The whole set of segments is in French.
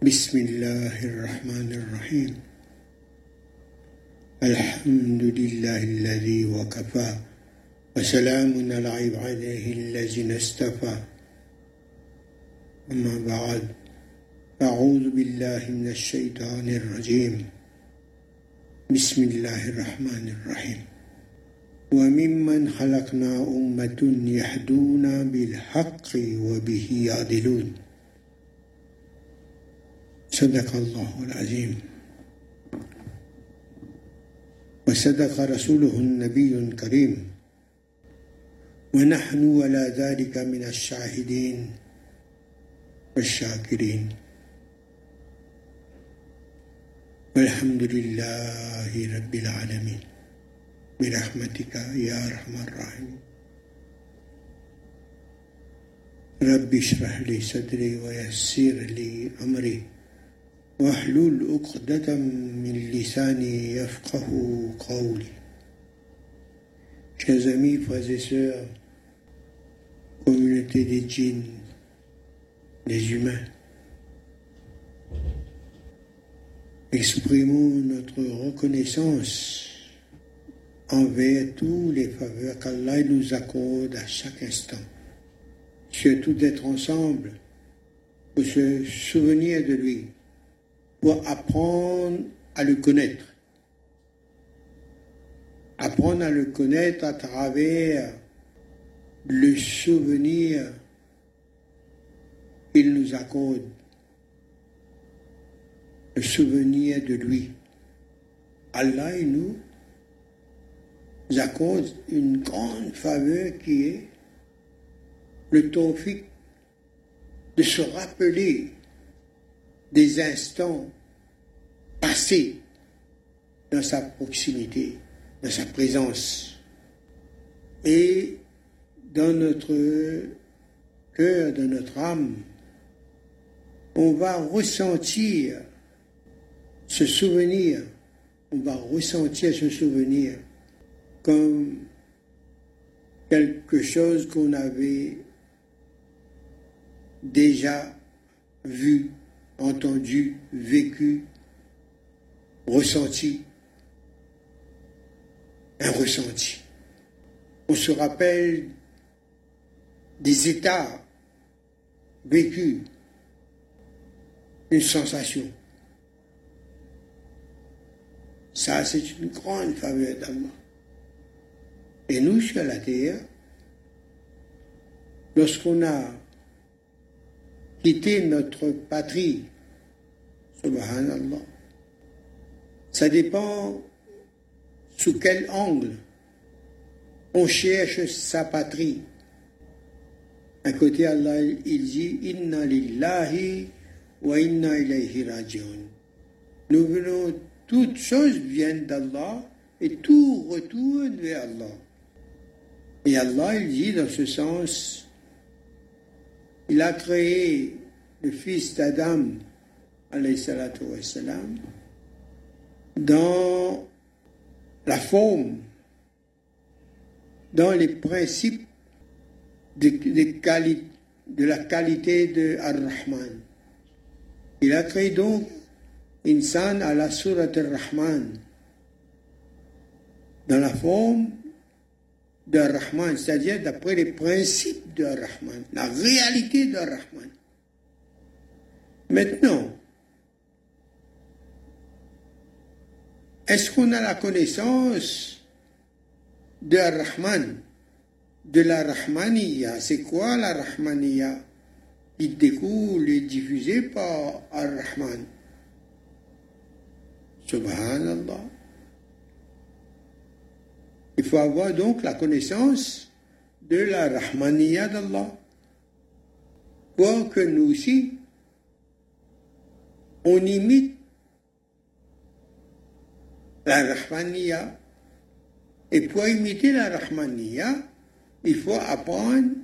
بسم الله الرحمن الرحيم. الحمد لله الذي وكفى وسلام على عباده الذين اصطفى أما بعد أعوذ بالله من الشيطان الرجيم. بسم الله الرحمن الرحيم. وممن خلقنا أمة يهدون بالحق وبه يعدلون. صدق الله العظيم. وصدق رسوله النبي الكريم. ونحن ولا ذلك من الشاهدين والشاكرين. والحمد لله رب العالمين. برحمتك يا أرحم الراحمين. رب اشرح لي صدري ويسر لي أمري. واحلل عقدة من لساني يفقه قولي Chers amis, frères et sœurs, communauté des djinns, des humains, exprimons notre reconnaissance envers tous les faveurs qu'Allah nous accorde à chaque instant. Surtout d'être ensemble pour se souvenir de lui, pour apprendre à le connaître. Apprendre à le connaître à travers le souvenir qu'il nous accorde, le souvenir de lui. Allah et nous accorde une grande faveur qui est le tawfiq de se rappeler des instants passés dans sa proximité, dans sa présence. Et dans notre cœur, dans notre âme, on va ressentir ce souvenir, on va ressentir ce souvenir comme quelque chose qu'on avait déjà vu, entendu, vécu, ressenti, un ressenti. On se rappelle des états vécus, une sensation. Ça, c'est une grande faveur d'Allah. Et nous, sur la terre, lorsqu'on a quitté notre patrie, subhanallah, ça dépend sous quel angle on cherche sa patrie. À côté, Allah, il dit Inna lillahi wa inna ilayhi rajiun. Nous venons, toutes choses viennent d'Allah et tout retourne vers Allah. Et Allah, il dit dans ce sens, il a créé le fils d'Adam, dans la forme, dans les principes de, la qualité de Ar-Rahman. Il a créé donc Insan à la Surat Ar-Rahman, dans la forme de Rahman, c'est-à-dire d'après les principes Rahman, la réalité de Rahman. Maintenant, est-ce qu'on a la connaissance de Rahman, de la Rahmaniya? C'est quoi la Rahmaniya? Il découle et diffusé par Ar-Rahman. Subhanallah. Il faut avoir donc la connaissance de la Rahmaniya d'Allah. Pour que nous aussi, on imite la Rahmaniya. Et pour imiter la Rahmaniya, il faut apprendre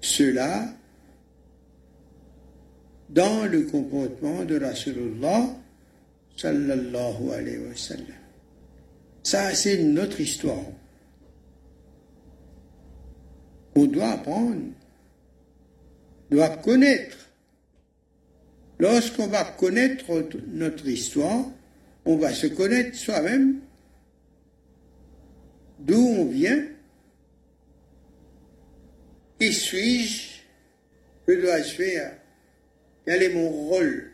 cela dans le comportement de Rasulullah sallallahu alayhi wa sallam. Ça, c'est notre histoire. On doit apprendre, doit connaître. Lorsqu'on va connaître notre histoire, on va se connaître soi-même, d'où on vient, qui suis-je, que dois-je faire, quel est mon rôle,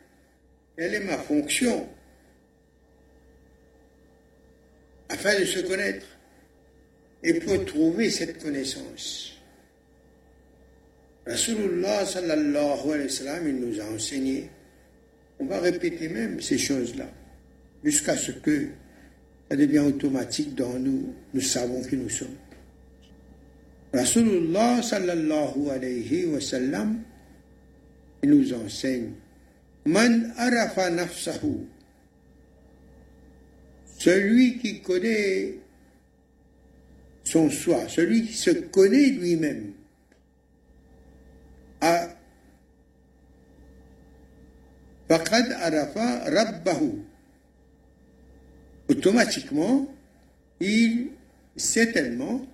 quelle est ma fonction, afin de se connaître. Et pour trouver cette connaissance. Rasulullah sallallahu alayhi wa sallam, il nous a enseigné. On va répéter même ces choses-là, jusqu'à ce que ça devienne automatique dans nous, nous savons qui nous sommes. Rasulullah sallallahu alayhi wa sallam, il nous enseigne Man arafa nafsahu, celui qui connaît son soi, celui qui se connaît lui-même, a faqad arafa rabbahu. Automatiquement, il certainement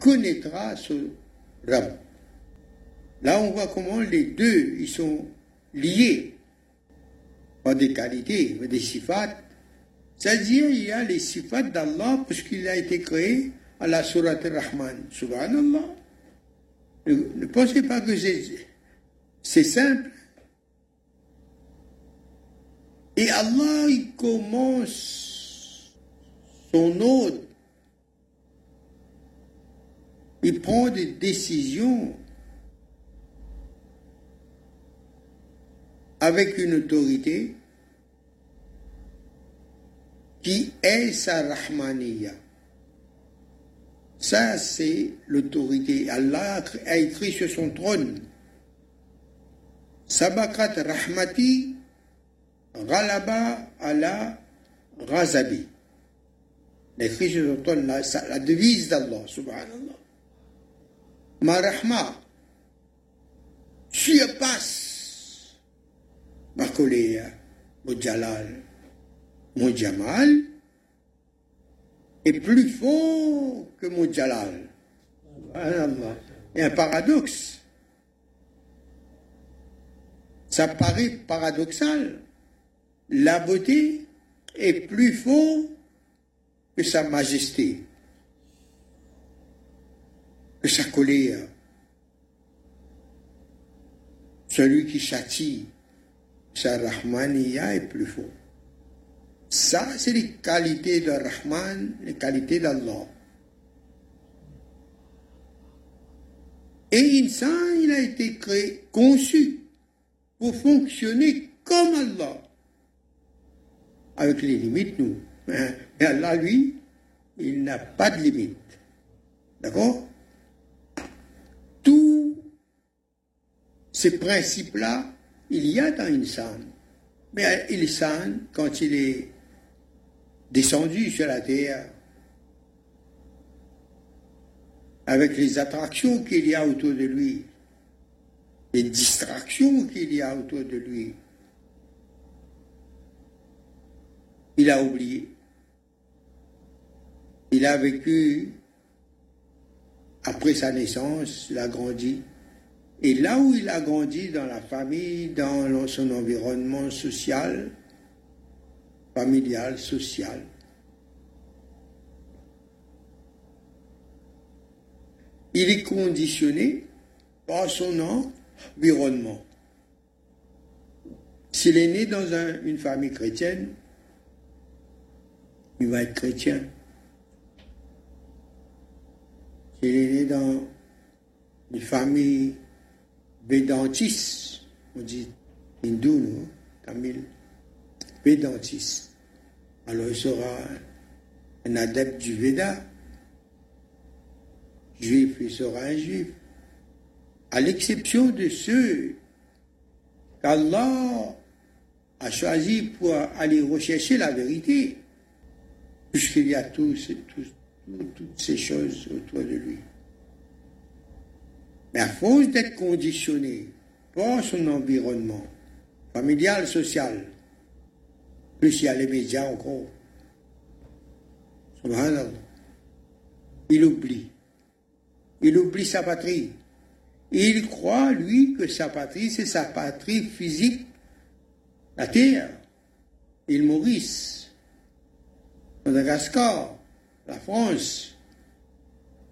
connaîtra ce Rab. Là, on voit comment les deux, ils sont liés par des qualités, par des sifats. C'est-à-dire, il y a les sifats d'Allah, puisqu'il a été créé à la Surat al-Rahman. Subhanallah. Ne, pensez pas que c'est simple. Et Allah, il commence son ordre. Il prend des décisions avec une autorité qui est sa Rahmaniya. Ça, c'est l'autorité. Allah a écrit sur son trône. Sabakat Rahmati Ghalaba ala Ghazabi. Écrit sur son trône, la, devise d'Allah, subhanallah. Ma Rahma surpasse ma colère, mon Jalal, mon Jamal, plus fort que mon Jalal. Un paradoxe. Ça paraît paradoxal. La beauté est plus forte que sa majesté, que sa colère. Celui qui châtie, sa Rahmaniya est plus fort. Ça, c'est les qualités de Rahman, les qualités d'Allah. Et Insan, il a été créé, conçu pour fonctionner comme Allah. Avec les limites, nous. Hein? Et Allah, lui, il n'a pas de limites. D'accord? Tous ces principes-là, il y a dans Insan. Mais Insan, quand il est descendu sur la terre, avec les attractions qu'il y a autour de lui, les distractions qu'il y a autour de lui, il a oublié. Il a vécu, après sa naissance, il a grandi. Et là où il a grandi, dans la famille, dans son environnement social, familial, social. Il est conditionné par son environnement. S'il est né dans une famille chrétienne, il va être chrétien. S'il est né dans une famille védantiste, on dit hindou, non, Camille, védantiste alors il sera un adepte du Veda. Juif, il sera un juif. À l'exception de ceux qu'Allah a choisi pour aller rechercher la vérité, puisqu'il y a toutes ces choses autour de lui. Mais à force d'être conditionné par son environnement familial, social, plus il y a les médias encore. Il oublie. Il oublie sa patrie. il croit, lui, que sa patrie, c'est sa patrie physique, la Terre, l'île Maurice, Madagascar, la France.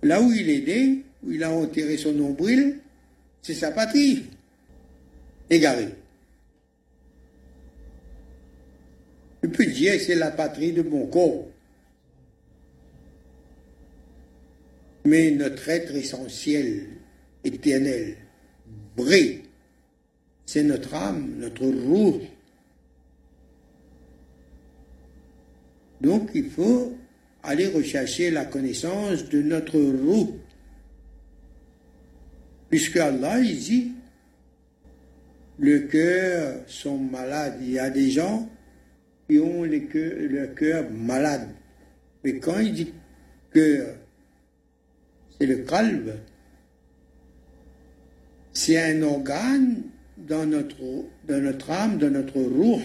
Là où il est né, où il a enterré son nombril, c'est sa patrie. Égaré. Il peut dire que c'est la patrie de mon corps. Mais notre être essentiel, éternel, vrai, c'est notre âme, notre roue. Donc il faut aller rechercher la connaissance de notre roue. Puisque Allah, il dit, le cœur sont malades. Il y a des gens qui ont le cœur, malade. Mais quand il dit cœur, c'est le calme. C'est un organe dans notre, dans notre âme, dans notre roue.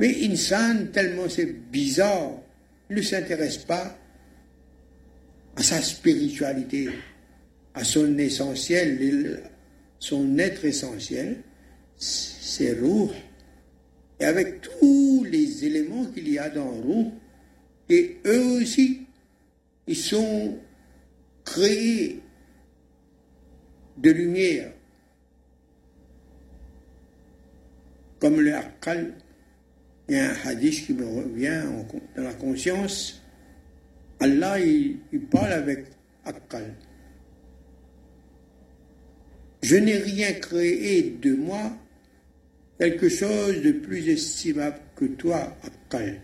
Mais Insan, tellement c'est bizarre, il ne s'intéresse pas à sa spiritualité, à son essentiel, son être essentiel, c'est roux. Et avec tous les éléments qu'il y a dans roux, et eux aussi, ils sont créés de lumière, comme le Akal. Il y a un hadith qui me revient dans la conscience. Allah, il, parle avec Akal. Je n'ai rien créé de moi quelque chose de plus estimable que toi, Akkal.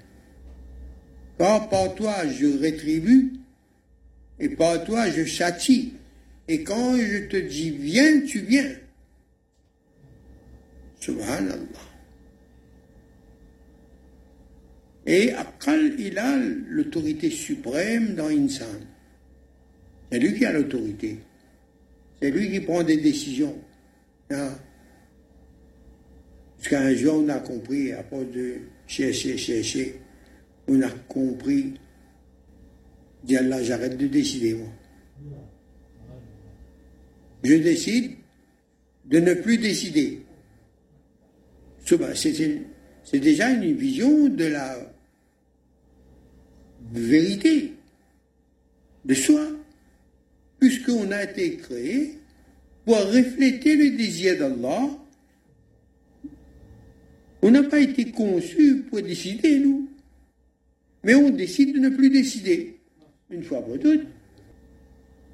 Car par toi je rétribue, et par toi je châtie. Et quand je te dis viens, tu viens. Subhanallah. Et Akkal, il a l'autorité suprême dans Insan. C'est lui qui a l'autorité. C'est lui qui prend des décisions. Hein? Parce qu'un jour, on a compris, à force de chercher, chercher, on a compris. Dit Allah, j'arrête de décider, moi. Je décide de ne plus décider. C'est déjà une vision de la vérité de soi, puisqu'on a été créé pour refléter le désir d'Allah on n'a pas été conçu pour décider, nous. Mais on décide de ne plus décider, une fois pour toutes.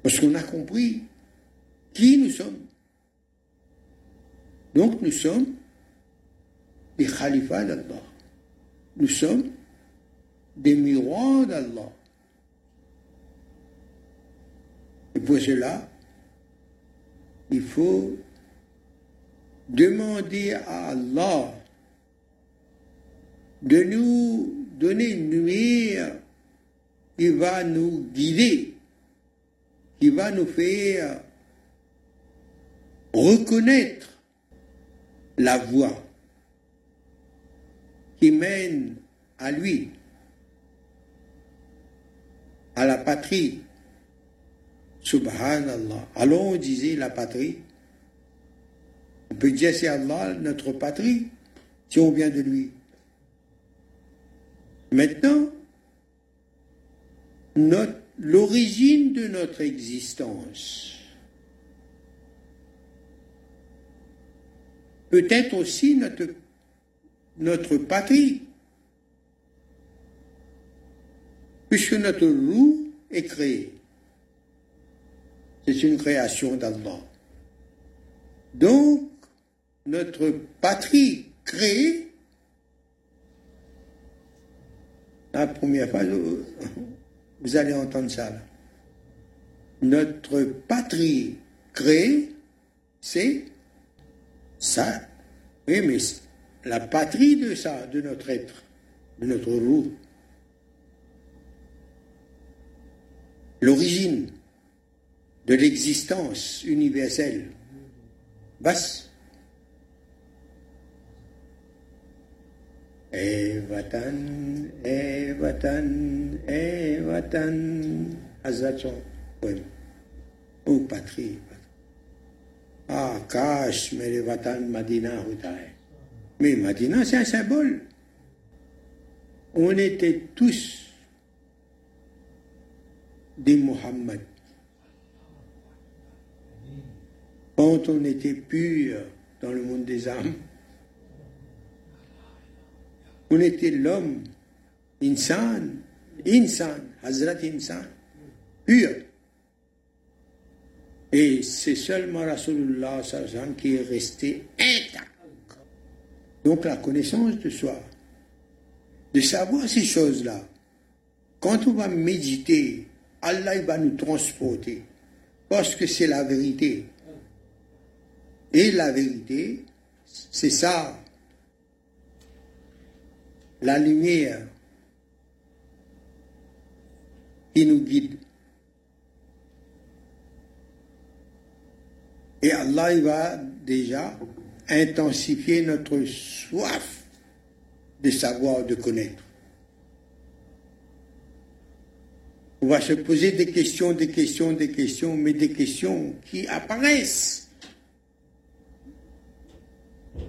Parce qu'on a compris qui nous sommes. Donc nous sommes des khalifas d'Allah. Nous sommes des miroirs d'Allah. Et pour cela, il faut demander à Allah de nous donner une lumière qui va nous guider, qui va nous faire reconnaître la voie qui mène à lui, à la patrie. Subhanallah. Alors on disait la patrie. On peut dire c'est Allah notre patrie si on vient de lui. Maintenant, l'origine de notre existence peut être aussi notre, patrie, puisque notre roue est créée. C'est une création d'Allah. Donc, notre patrie créée La première fois, vous allez entendre ça. Notre patrie créée, c'est ça. Oui, mais la patrie de ça, de notre être, de notre roue. L'origine de l'existence universelle. Basse. Evatan, Evatan, Evatan, Azachon, poème. Ô patrie, Ah, cache, mais Evatan, Madina, Houtae. Mais Madina, c'est un symbole. On était tous des Mohammed. Quand on était pur dans le monde des âmes, on était l'homme, insan, insan, Hazrat insan, pur. Et c'est seulement Rasulullah qui est resté intact. Donc la connaissance de soi, de savoir ces choses-là, quand on va méditer, Allah va nous transporter, parce que c'est la vérité. Et la vérité, c'est ça, la lumière qui nous guide. Et Allah il va déjà intensifier notre soif de savoir, de connaître. On va se poser des questions, des questions, des questions, mais des questions qui apparaissent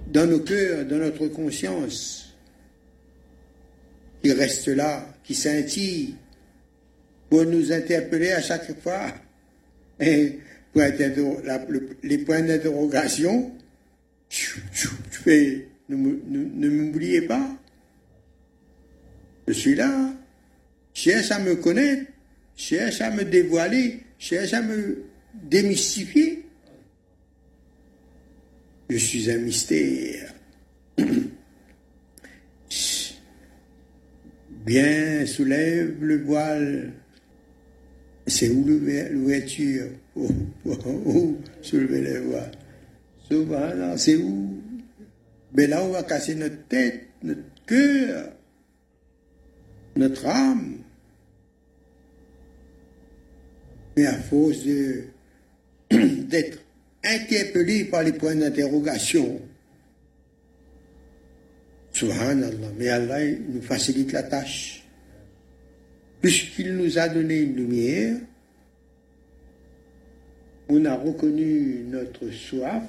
dans nos cœurs, dans notre conscience, qui restent là, qui scintillent, pour nous interpeller à chaque fois. Et les points d'interrogation, ne m'oubliez pas. Je suis là. Cherche à me connaître, cherche à me dévoiler, cherche à me démystifier. Je suis un mystère. Bien soulève le voile. C'est où l'ouverture? Où, voix Souvent, c'est où? Mais là, on va casser notre tête, notre cœur, notre âme. Mais à force d'être interpellé par les points d'interrogation, Subhanallah, mais Allah nous facilite la tâche puisqu'il nous a donné une lumière, on a reconnu notre soif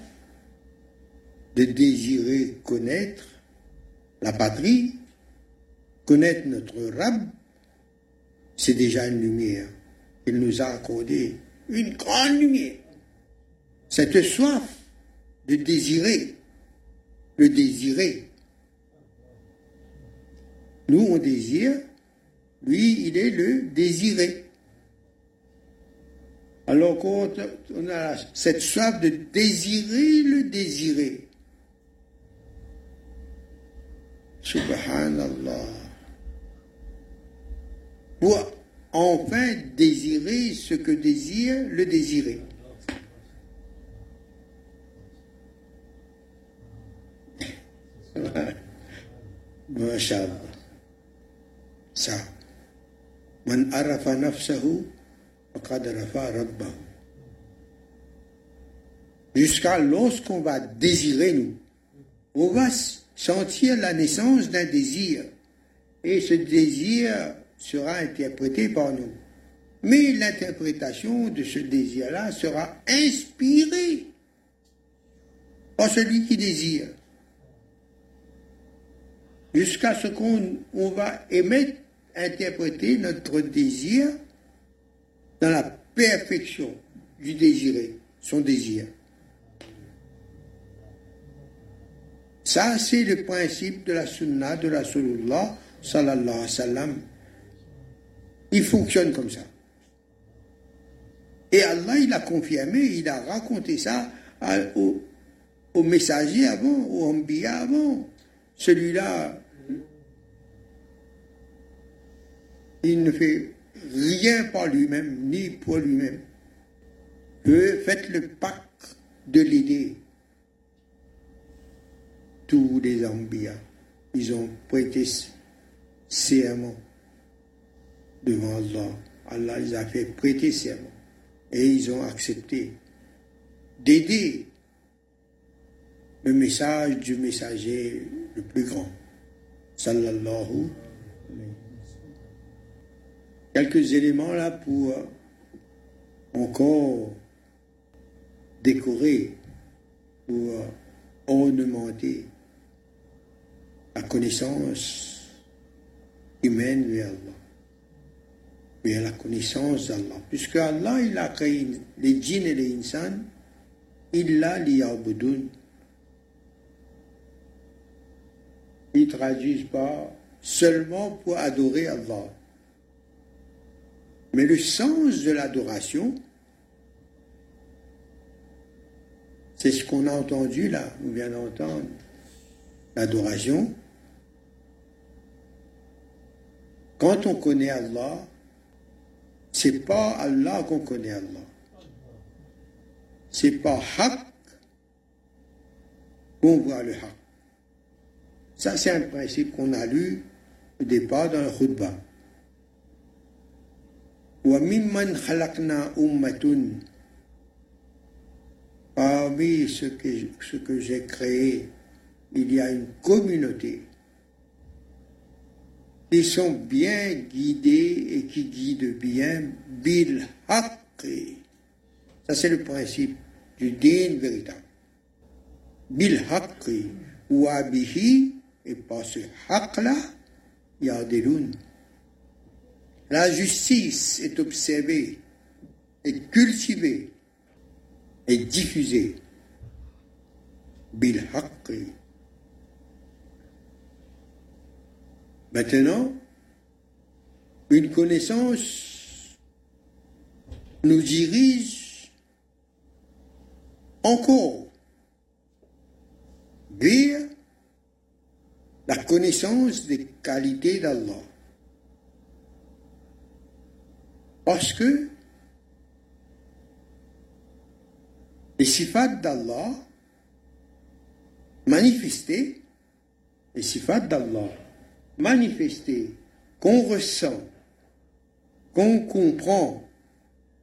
de désirer connaître la patrie, connaître notre Rab, c'est déjà une lumière. Il nous a accordé une grande lumière. Cette soif de désirer, le désirer. Nous, on désire lui, il est le désiré. Alors quand on a cette soif de désirer le désiré, subhanallah, pour enfin désirer ce que désire le désiré. Ça. Jusqu'à lorsqu'on va désirer nous, on va sentir la naissance d'un désir. Et ce désir sera interprété par nous. Mais l'interprétation de ce désir-là sera inspirée par celui qui désire. Jusqu'à ce qu'on va émettre interpréter notre désir dans la perfection du désiré, son désir. Ça, c'est le principe de la sunna de la sallallahu alayhi wa sallam. Il fonctionne comme ça. Et Allah, il a confirmé, il a raconté ça aux messagers avant, aux ambiya avant. Celui-là, il ne fait rien par lui-même, ni pour lui-même. Faites le pacte de l'idée. Tous les Ambias, ils ont prêté serment devant Allah. Allah les a fait prêter serment. Et ils ont accepté d'aider le message du messager le plus grand. Sallallahu quelques éléments là pour encore décorer, pour ornementer la connaissance humaine vers Allah, vers la connaissance d'Allah. Puisque Allah, il a créé les djinns et les insans, il l'a liyabudun. Ils traduisent pas seulement pour adorer Allah. Mais le sens de l'adoration, c'est ce qu'on a entendu là, on vient d'entendre. L'adoration. Quand on connaît Allah, c'est pas Allah qu'on connaît Allah. C'est pas Haq qu'on voit le Haq. Ça, c'est un principe qu'on a lu au départ dans le khutbah. وَمِمَّنْ خَلَقْنَا أُمَّةٌ Parmi ce que, ce que j'ai créé, il y a une communauté qui sont bien guidés et qui guident bien bil haqqi. Ça, c'est le principe du din véritable. Bil haqqi ou abihi, et par ce haqq-là, yadelun. la justice est observée et cultivée et diffusée. Bil. Maintenant, une connaissance nous dirige encore vers la connaissance des qualités d'Allah. Parce que les sifat d'Allah manifestés, les sifat d'Allah manifesté, qu'on ressent, qu'on comprend,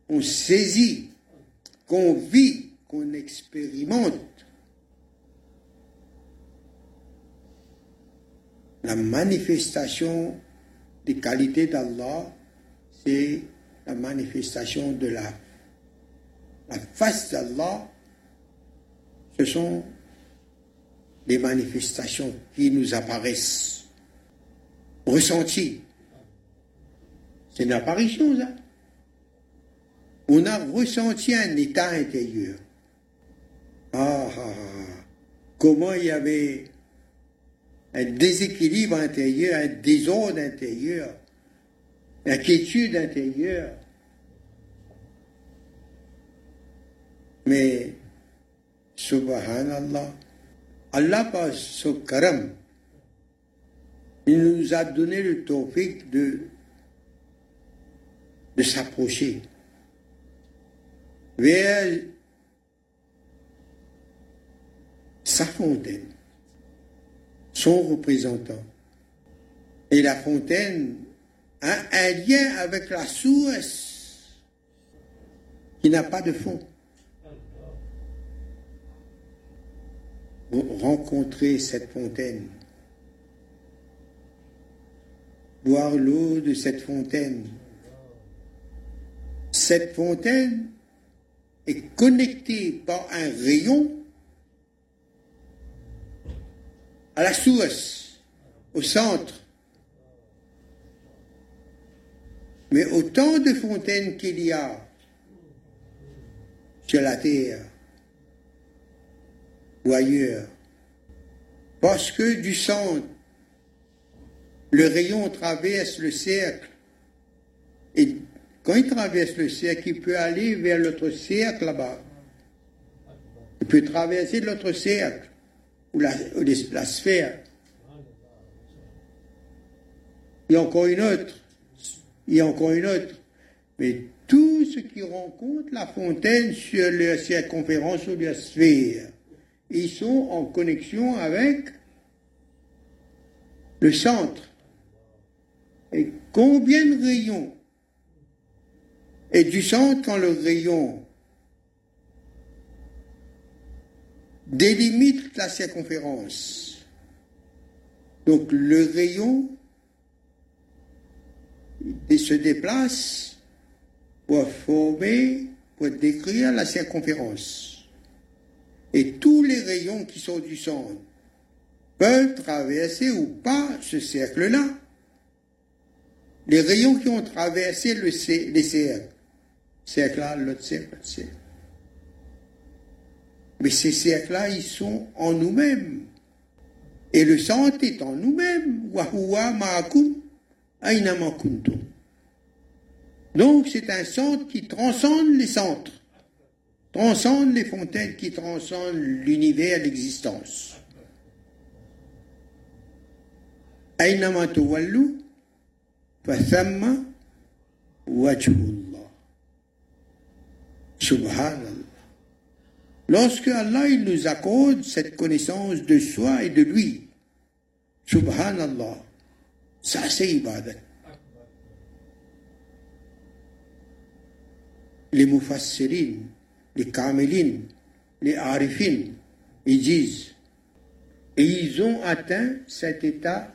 qu'on saisit, qu'on vit, qu'on expérimente. La manifestation des qualités d'Allah, c'est la manifestation de la, face d'Allah. Ce sont des manifestations qui nous apparaissent ressenti. C'est une apparition. On a ressenti un état intérieur. Ah, ah, ah, comment il y avait un déséquilibre intérieur, un désordre intérieur, une inquiétude intérieure. Mais, subhanallah, Allah par son karam, il nous a donné le tawfiq de, de s'approcher vers sa fontaine, son représentant. Et la fontaine un lien avec la source qui n'a pas de fond. rencontrer cette fontaine boire l'eau de cette fontaine. Cette fontaine est connectée par un rayon à la source, au centre. Mais autant de fontaines qu'il y a sur la terre ou ailleurs, parce que du centre le rayon traverse le cercle. Et quand il traverse le cercle, il peut aller vers l'autre cercle là-bas. Il peut traverser l'autre cercle, ou la, la sphère. Il y a encore une autre. A encore une autre. Mais tout ce qui rencontre la fontaine sur la circonférence ou la sphère, ils sont en connexion avec le centre. Et combien de rayons Et du centre, quand le rayon délimite la circonférence, donc le rayon il se déplace pour former, pour décrire la circonférence. Et tous les rayons qui sont du centre peuvent traverser ou pas ce cercle-là. Les rayons qui ont traversé le, les cercles, cercle-là, l'autre cercle, l'autre cercle. Mais ces cercles-là, ils sont en nous-mêmes. Et le centre est en nous-mêmes. Ma'akum donc c'est un centre qui transcende les centres, transcende les fontaines, qui transcende l'univers, l'existence. Aynama tuwallu, Wa wajhullah. Subhanallah. Lorsque Allah nous accorde cette connaissance de soi et de lui, subhanallah, ça c'est ibadat. Les mufassirin, les kamilin, les arifin, ils disent, et ils ont atteint cet état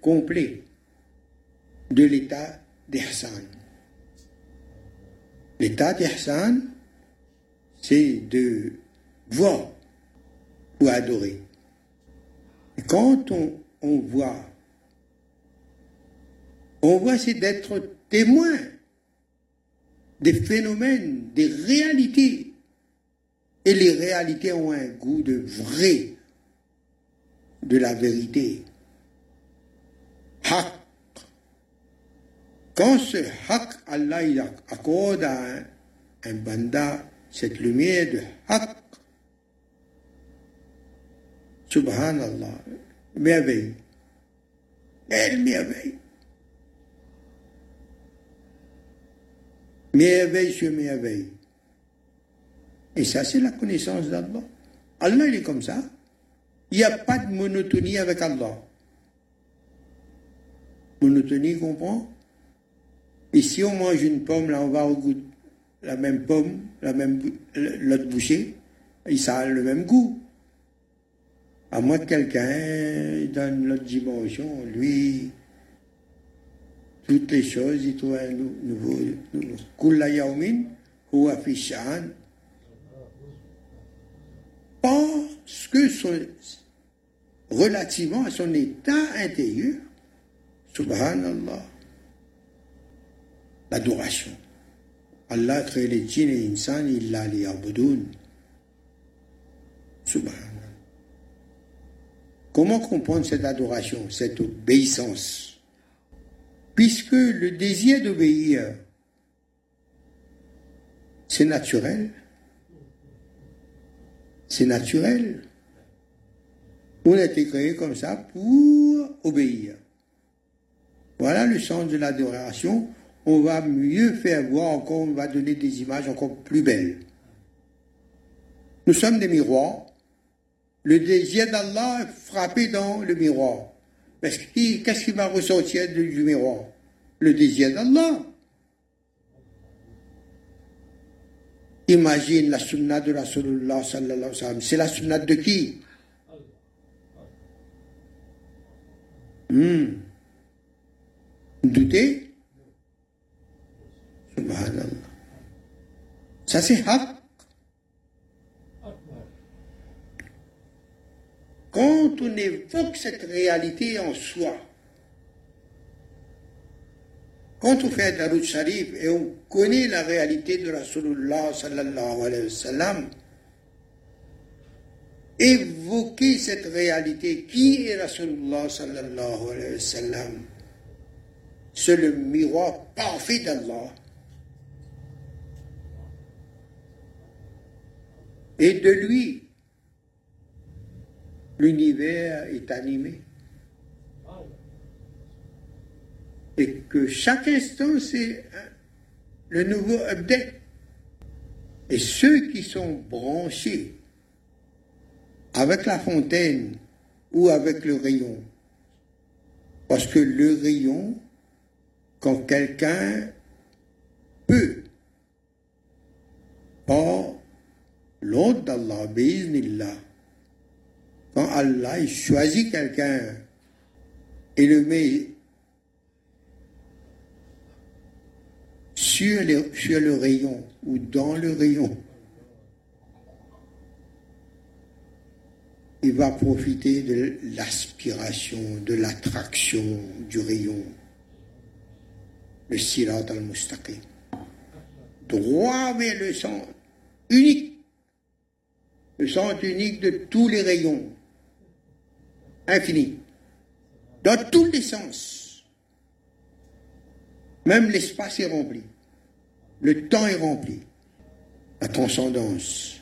complet de l'état d'Ihsan. L'état d'Ihsan, c'est de voir ou adorer. Et quand on, voit, on voit c'est d'être témoin des phénomènes, des réalités. Et les réalités ont un goût de vrai, de la vérité. Haq. Quand ce haq, Allah il accorde à un, banda cette lumière de haq, subhanallah, merveille, elle merveille. Merveille sur merveille. Et ça, c'est la connaissance d'Allah. Allah, il est comme ça. Il n'y a pas de monotonie avec Allah. Monotonie, comprend Et si on mange une pomme, là, on va au goût la même pomme, la même l'autre bouchée, et ça a le même goût. À moins que quelqu'un dans l'autre dimension, lui, toutes les choses, il trouve un nouveau. Kulla yawmin huwa Parce que relativement à son état intérieur, Subhanallah. L'adoration. Allah a créé les djinns et insan, il l'a les aboudoun. Subhanallah. Comment comprendre cette adoration, cette obéissance? Puisque le désir d'obéir, c'est naturel. C'est naturel. On a été créé comme ça pour obéir. Voilà le sens de l'adoration. On va mieux faire voir encore, on va donner des images encore plus belles. Nous sommes des miroirs. Le désir d'Allah frappé dans le miroir. Qu'est-ce qui va ressortir du miroir? Le désir d'Allah. Imagine la sunna de Rasulullah sallallahu alayhi wa sallam. C'est la sunna de qui? Hmm. Doutez? Subhanallah. Ça c'est haq. On évoque cette réalité en soi, quand on fait Darut Sharif et on connaît la réalité de Rasulullah sallallahu alayhi wa évoquer cette réalité, qui est Rasulullah sallallahu alayhi wa c'est le miroir parfait d'Allah. Et de lui, l'univers est animé. Et que chaque instant, c'est le nouveau update. Et ceux qui sont branchés avec la fontaine ou avec le rayon, parce que le rayon, quand quelqu'un peut, par l'ordre d'Allah, quand Allah choisit quelqu'un et le met sur, le rayon ou dans le rayon, il va profiter de l'aspiration, de l'attraction du rayon, le sirat al-mustaqim, droit vers le centre unique, le centre unique de tous les rayons, infini, dans tous les sens. Même l'espace est rempli, le temps est rempli, la transcendance.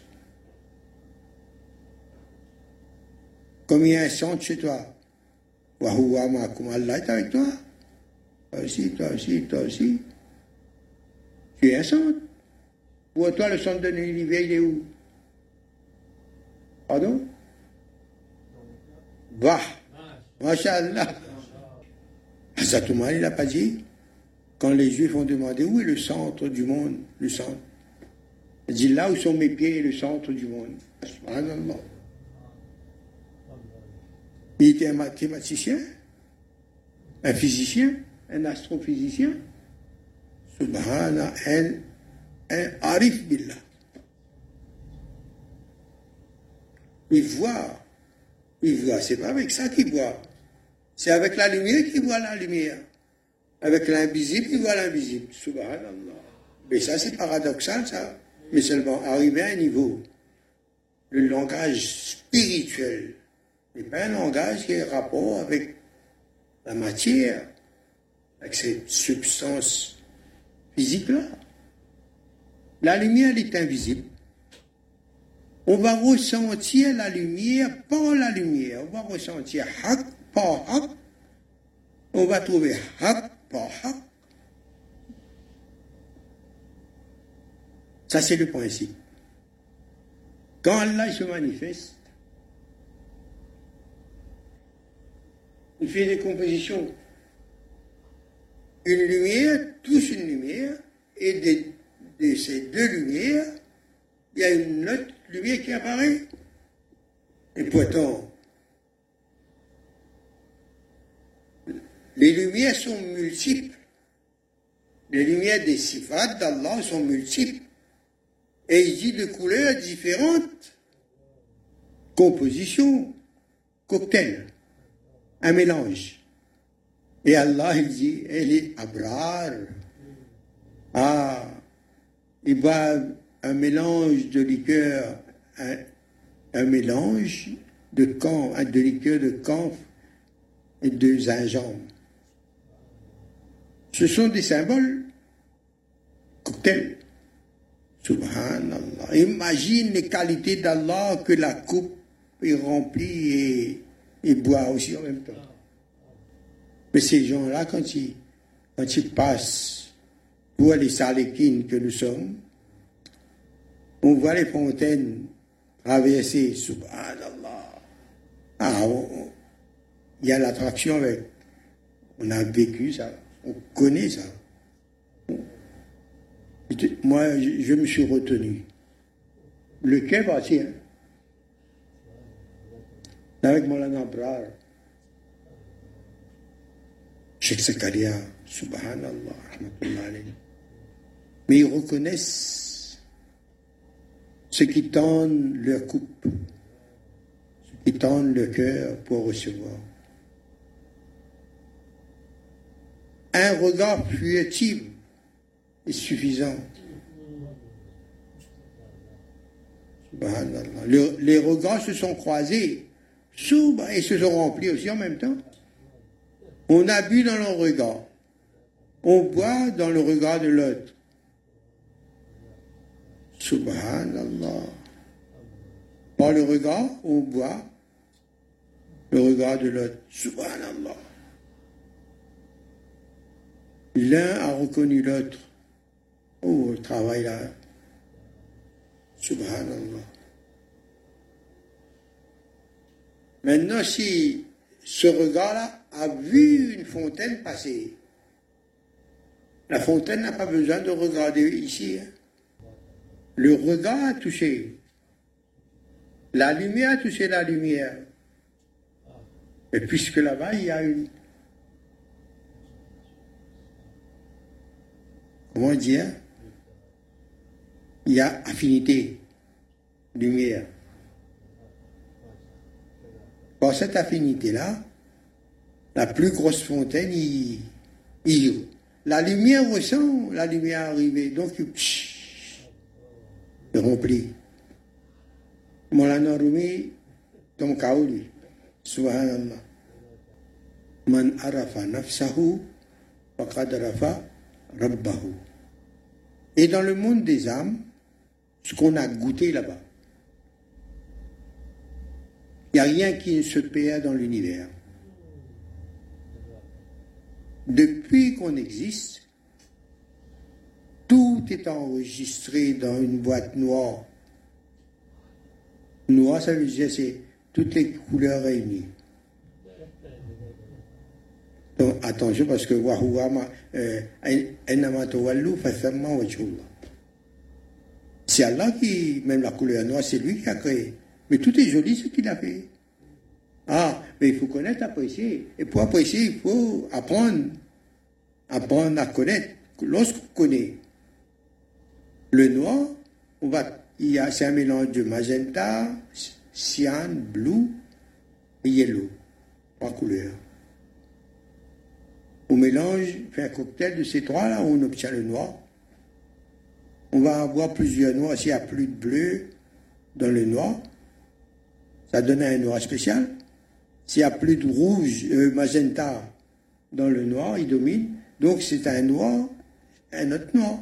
Comme il y a un centre chez toi, Allah est avec toi. Toi aussi, toi aussi, toi aussi. Tu es un centre. Pour toi, le centre de l'univers, il est où? Pardon? Bah, Masha'Allah. Hazatouma, il n'a pas dit. Quand les Juifs ont demandé où est le centre du monde, le centre? Il dit là où sont mes pieds, le centre du monde. Subhanallah. Il était un mathématicien, un physicien, un astrophysicien. Subhanallah, un, un arif billah. Il voit. Il voit. C'est pas avec ça qu'il voit. C'est avec la lumière qu'il voit la lumière. Avec l'invisible, il voit l'invisible. Subhanallah. Mais ça, c'est paradoxal, ça. Mais seulement arriver à un niveau. Le langage spirituel n'est pas un langage qui est rapport avec la matière, avec cette substance physique-là. La lumière est invisible. On va ressentir la lumière par la lumière. On va ressentir haq par haq. On va trouver haq par haq. Ça, c'est le principe. Quand Allah se manifeste, il fait des compositions. Une lumière touche une lumière, et de, ces deux lumières, il y a une autre lumière qui apparaît. Et pourtant, les lumières sont multiples. Les lumières des sifat d'Allah sont multiples. Et il dit de couleurs différentes. Composition, cocktail un mélange. Et Allah, il dit, elle est abrar. Ah, il boit un mélange de liqueur, un, mélange de camp, de liqueur de camphre et de gingembre. Ce sont des symboles cocktails. Subhanallah. Imagine les qualités d'Allah que la coupe est remplie et boivent aussi en même temps. Mais ces gens-là, quand ils, quand ils passent pour les salékines que nous sommes, on voit les fontaines traverser, subhanallah. Ah, il y a l'attraction avec. On a vécu ça, on connaît ça. Moi, je, me suis retenu. Le quai parti, avec Molana Abrar, Sheikh Zakaria, subhanallah, Mais ils reconnaissent ceux qui tendent leur coupe, ceux qui tendent le cœur pour recevoir. Un regard furtif est suffisant. Les regards se sont croisés s'ouvrent et se sont remplis aussi en même temps. On a bu dans le regard. On boit dans le regard de l'autre. Subhanallah. Par le regard, on boit le regard de l'autre. Subhanallah. L'un a reconnu l'autre. Oh, le travail là. Subhanallah. Maintenant, si ce regard-là a vu une fontaine passer, la fontaine n'a pas besoin de regarder ici. Hein. Le regard a touché. La lumière a touché la lumière. Et puisque là-bas, il y a une comment dire Il y a affinité, lumière. Par cette affinité-là, la plus grosse fontaine, il, la lumière ressent la lumière arrivée, donc il remplit. Molana Rumi, ton kaouli, subhanallah. Man arafa nafsahu, faqad arafa rabbahu. Et dans le monde des âmes, ce qu'on a goûté là-bas, il n'y a rien qui se perd dans l'univers. Depuis qu'on existe, tout est enregistré dans une boîte noire. Noir, ça veut dire c'est toutes les couleurs réunies. Donc attention parce que euh, c'est Allah qui, même la couleur noire, c'est lui qui a créé. Mais tout est joli ce qu'il a fait. Ah, mais il faut connaître, apprécier. Et pour apprécier, il faut apprendre. Apprendre à connaître. Lorsqu'on connaît le noir, il y a, c'est un mélange de magenta, cyan, blue et yellow. Trois couleurs. On mélange, fait un cocktail de ces trois-là, on obtient le noir. On va avoir plusieurs noirs. S'il n'y a plus de bleu dans le noir, ça donne un noir spécial. S'il n'y a plus de rouge, euh, magenta dans le noir, il domine. Donc c'est un noir, un autre noir.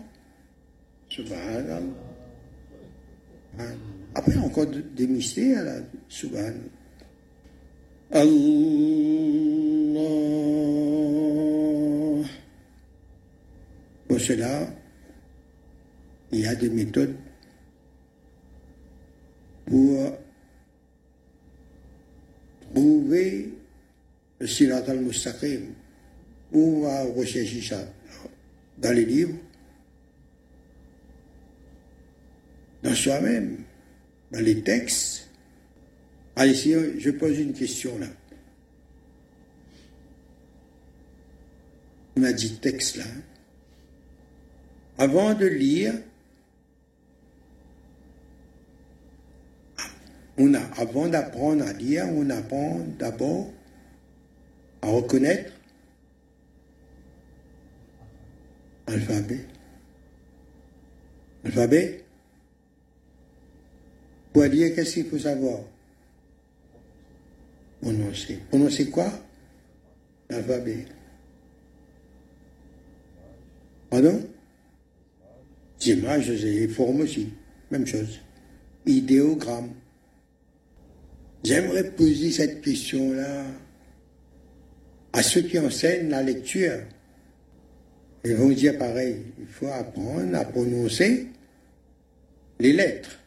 Après, encore des mystères, là. Subhanallah. Allah. Pour cela, il y a des méthodes pour trouver le silat al-mustaqim. Rechercher ça dans les livres, dans soi-même, dans les textes. Allez, si je pose une question là. On a dit texte là. Avant de lire, on a, avant d'apprendre à lire, on apprend d'abord à reconnaître l'alphabet. L'alphabet. Pour lire, qu'est-ce qu'il faut savoir? Prononcer. Prononcer quoi? L'alphabet. Pardon? Images et formes aussi. Même chose. Idéogramme. J'aimerais poser cette question-là à ceux qui enseignent la lecture. Ils vont dire pareil, il faut apprendre à prononcer les lettres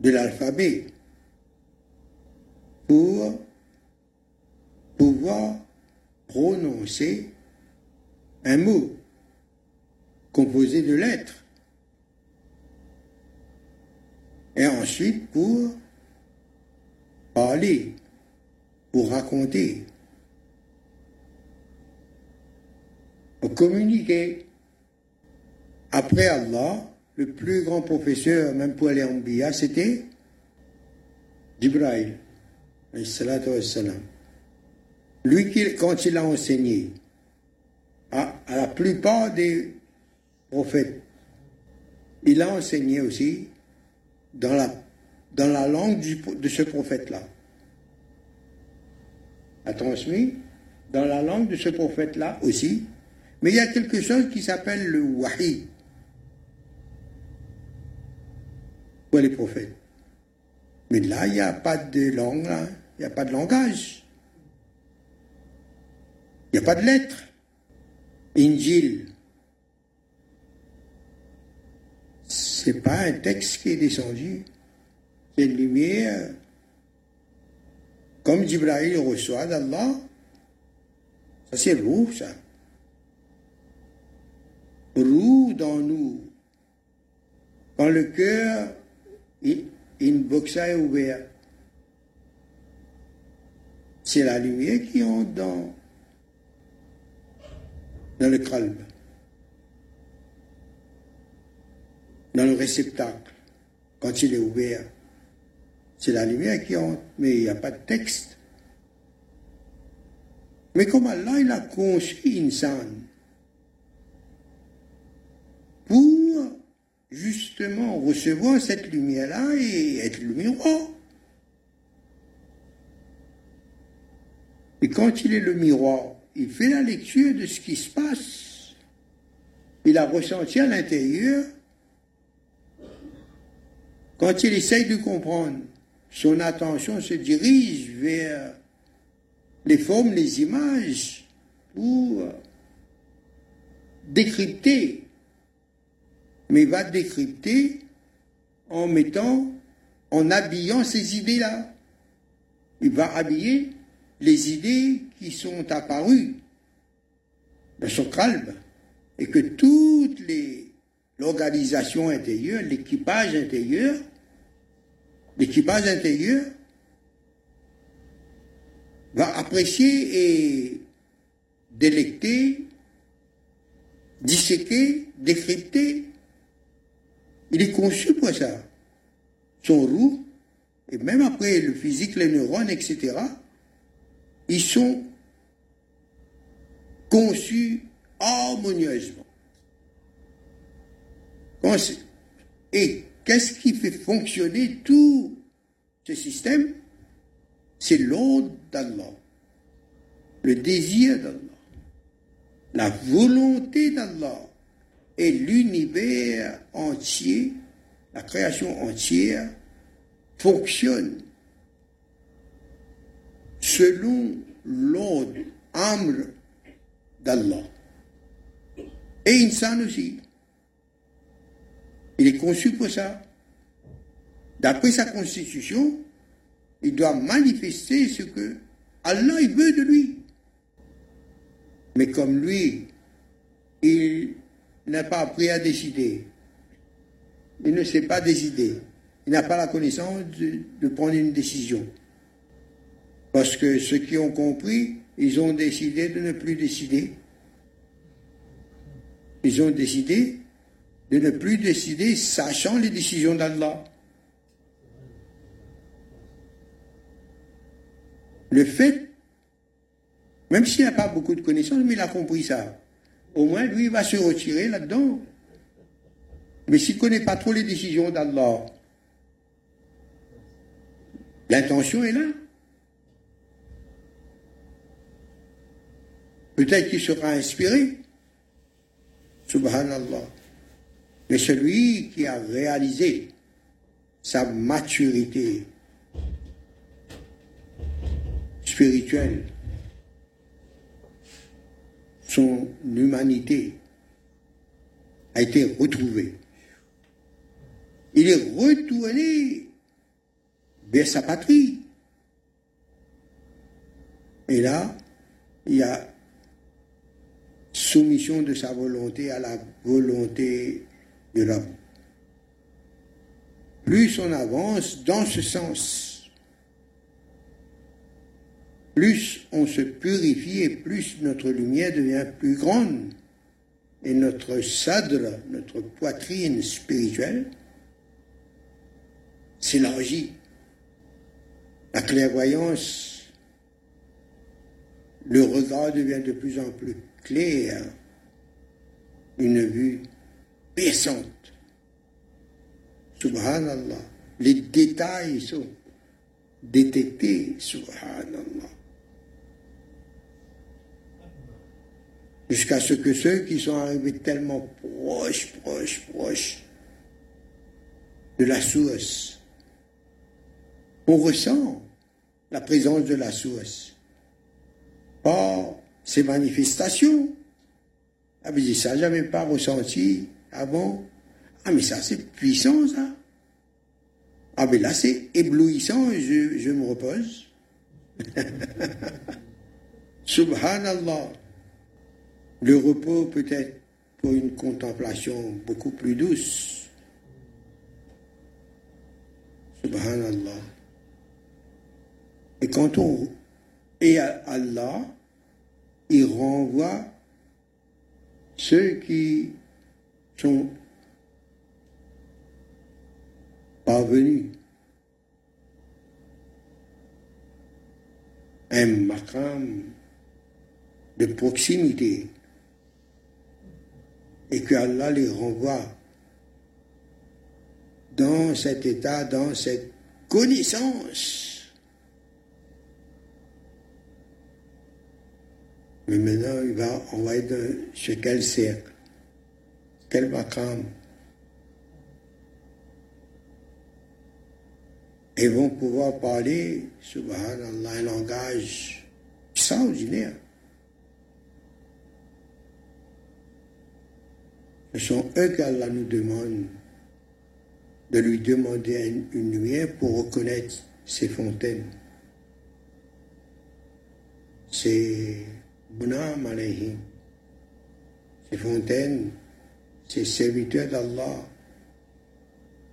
de l'alphabet pour pouvoir prononcer un mot composé de lettres. Et ensuite pour parler, pour raconter, pour communiquer. Après Allah, le plus grand professeur, même pour aller en Bia, c'était Jibraïl. Lui, quand il a enseigné à, la plupart des prophètes, il a enseigné aussi dans la, dans la langue de ce prophète-là. A transmis dans la langue de ce prophète-là aussi. Mais il y a quelque chose qui s'appelle le wahi pour les prophètes? Mais là, il n'y a pas de langue, hein. il n'y a pas de langage. Il n'y a pas de lettres. Injil. C'est pas un texte qui est descendu. C'est une lumière. Comme Jibrahil reçoit d'Allah. Ça, c'est roux, ça. Roux dans nous. Quand le cœur une boxe est ouverte. C'est la lumière qui entre dans, dans le calme. dans le réceptacle, quand il est ouvert, c'est la lumière qui entre, mais il n'y a pas de texte. Mais comme Allah, il a conçu Insan pour justement recevoir cette lumière-là et être le miroir. Et quand il est le miroir, il fait la lecture de ce qui se passe. Il a ressenti à l'intérieur. Quand il essaye de comprendre, son attention se dirige vers les formes, les images, pour décrypter. Mais va décrypter en mettant, en habillant ces idées-là. Il va habiller les idées qui sont apparues dans son calme et que toute l'organisation intérieure, l'équipage intérieur, l'équipage intérieur va apprécier et délecter, disséquer, décrypter. Il est conçu pour ça. Son roux, et même après le physique, les neurones, etc., ils sont conçus harmonieusement. Et qu'est-ce qui fait fonctionner tout ce système? C'est l'ordre d'Allah, le désir d'Allah, la volonté d'Allah et l'univers entier, la création entière, fonctionne selon l'ordre amr d'Allah. Et Insan aussi. Il est conçu pour ça. D'après sa constitution, il doit manifester ce que Allah veut de lui. Mais comme lui, il n'a pas appris à décider, il ne sait pas décider, il n'a pas la connaissance de prendre une décision. Parce que ceux qui ont compris, ils ont décidé de ne plus décider. Ils ont décidé de ne plus décider sachant les décisions d'Allah. Le fait, même s'il n'a pas beaucoup de connaissances, mais il a compris ça. Au moins, lui, il va se retirer là-dedans. Mais s'il ne connaît pas trop les décisions d'Allah, l'intention est là. Peut-être qu'il sera inspiré. Subhanallah. Mais celui qui a réalisé sa maturité spirituelle, son humanité a été retrouvée. Il est retourné vers sa patrie. Et là, il y a soumission de sa volonté à la volonté de l'homme. Plus on avance dans ce sens, plus on se purifie et plus notre lumière devient plus grande et notre sadre, notre poitrine spirituelle, s'élargit. La clairvoyance, le regard devient de plus en plus clair, une vue puissante. Subhanallah. Les détails sont détectés, subhanallah. Jusqu'à ce que ceux qui sont arrivés tellement proches, proches, proches de la source, on ressent la présence de la source. Or, ces manifestations. Ah, mais ça, j'avais pas ressenti avant. Ah, mais ça, c'est puissant, ça. Ah, mais là, c'est éblouissant, je, je me repose. Subhanallah. Le repos peut être pour une contemplation beaucoup plus douce. Subhanallah. Et quand on est à Allah, il renvoie ceux qui sont parvenu un maqam de proximité et que Allah les renvoie dans cet état, dans cette connaissance. Mais maintenant, il va, être chez quel cercle, quel maqam. Et vont pouvoir parler, subhanallah, un langage extraordinaire. Ce sont eux qu'Allah nous demande de lui demander une lumière pour reconnaître ses fontaines. C'est Bunam alayhim. Ces fontaines, ces serviteurs d'Allah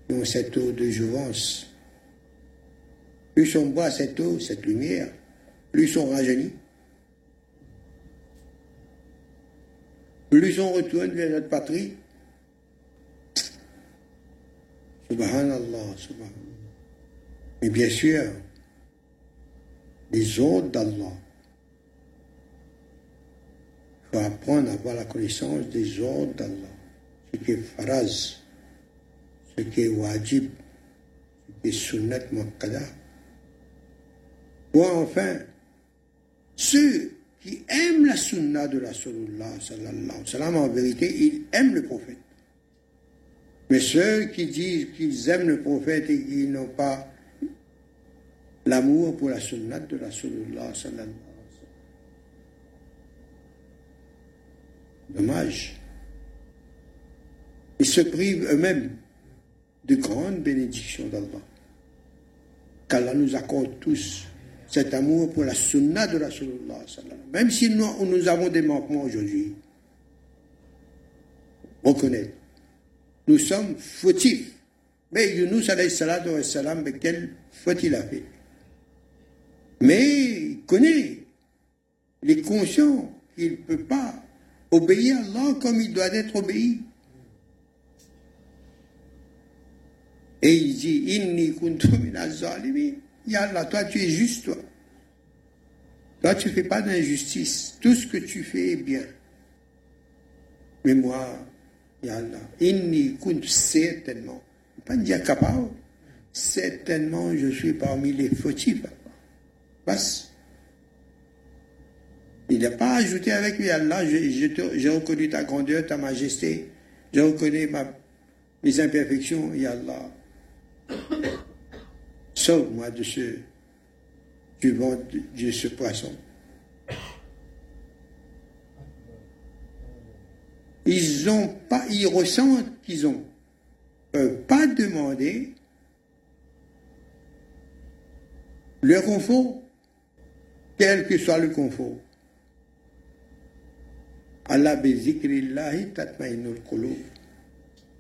qui cette eau de jouvence. Plus on boit cette eau, cette lumière, plus on rajeunit. Plus on retourne vers notre patrie, Subhanallah, subhanallah. Mais bien sûr, les ordres d'Allah. Il faut apprendre à avoir la connaissance des ordres d'Allah. Ce qui est faraz, ce qui est wajib, ce qui est sunnat muqaddar. Ou enfin, ceux qui aiment la sunna de la sallallahu alayhi wa en vérité, ils aiment le prophète. Mais ceux qui disent qu'ils aiment le prophète et qui n'ont pas l'amour pour la sunnah de la sallallahu sallallahu Dommage. Ils se privent eux-mêmes de grandes bénédictions d'Allah. Qu'Allah nous accorde tous cet amour pour la sunnah de la sallallahu Même si nous, avons des manquements aujourd'hui, reconnaître nous sommes fautifs. Mais Yunus alayhi salam, mais quelle faute il a fait Mais il connaît, il est conscient qu'il ne peut pas obéir à Allah comme il doit être obéi. Et il dit, Inni kuntu Ya Allah, toi tu es juste, toi. Toi tu ne fais pas d'injustice. Tout ce que tu fais est bien. Mais moi, Yallah, inni kunt certainement, pas dire capable, certainement je suis parmi les fautifs. Il n'a pas ajouté avec lui, Allah, j'ai reconnu ta grandeur, ta majesté, je reconnais mes imperfections, Allah. Sauve-moi de ce, du ventre de ce poisson. ils ont pas, ils ressentent qu'ils ont pas demandé le confort, quel que soit le confort. Allah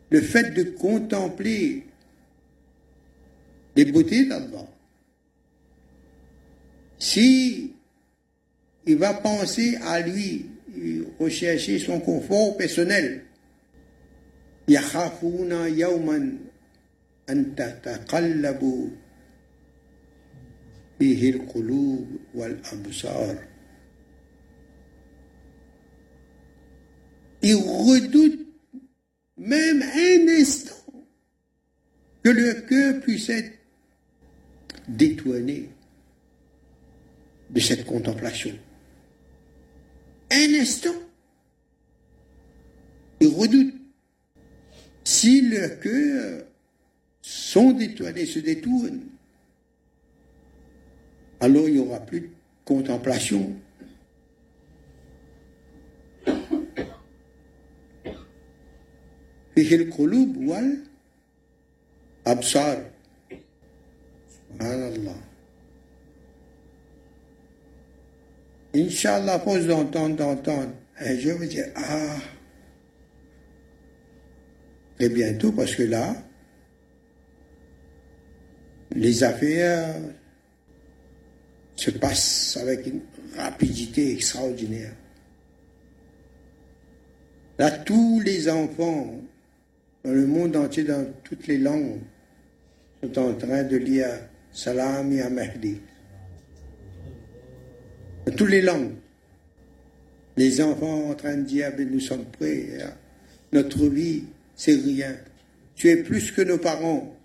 Le fait de contempler les beautés d'Allah. Si il va penser à lui rechercher son confort personnel. يخافون يوما أن تتقلب فيه القلوب والأبصار Ils redoutent même un instant que le cœur puisse être détourné de cette contemplation un instant, ils redoutent. Si leurs cœurs sont détournés, se détournent, alors il n'y aura plus de contemplation. absar. Inch'Allah, force d'entendre, d'entendre, et je vais dire, ah, et bientôt, parce que là, les affaires se passent avec une rapidité extraordinaire. Là, tous les enfants dans le monde entier, dans toutes les langues, sont en train de lire Salam ya Mahdi. Dans toutes les langues. Les enfants en train de dire, ben, nous sommes prêts. Hein. Notre vie, c'est rien. Tu es plus que nos parents.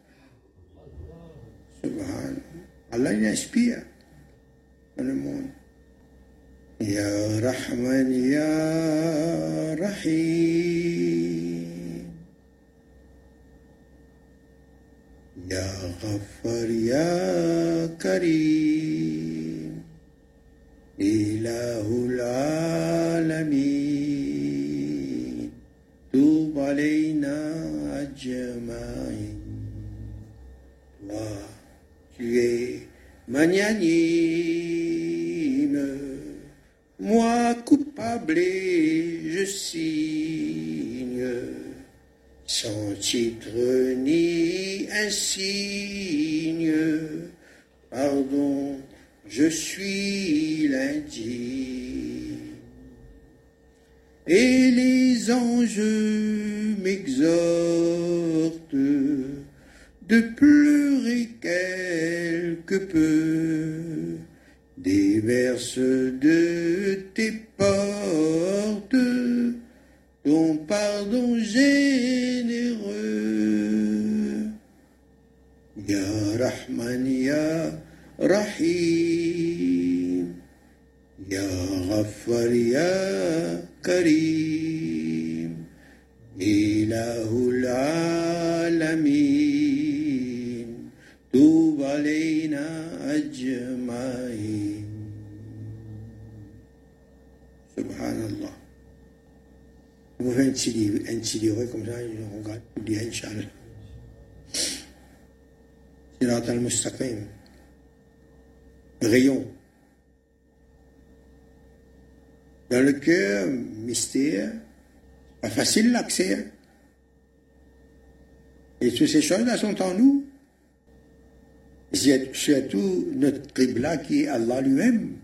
Allah, il dans le monde. Ya Rahman, Ya Rahim. Ya Ghaffar, Ya Karim. Ilahul Alamin. Tub alayna ajma'in. Toi, tu es magnanime. Moi, coupable, je signe, sans titre ni insigne. Pardon, je suis l'indigne. Et les anges m'exhortent de pleurer quelque peu des verses de tes portes, ton pardon généreux. Ya Rahman, Ya Rahim, Ya Ghaffar, Ya Karim, Ilahul Alamin, Tub alayna ajma'in. Subhanallah. Vous petit livre, un petit livre comme ça, on regarde tout dit, Inch'Allah. Sirat al-Mustaqim. Rayon. Dans le cœur, mystère, pas facile l'accès. Et toutes ces choses-là sont en nous. C'est surtout notre qibla qui est Allah lui-même.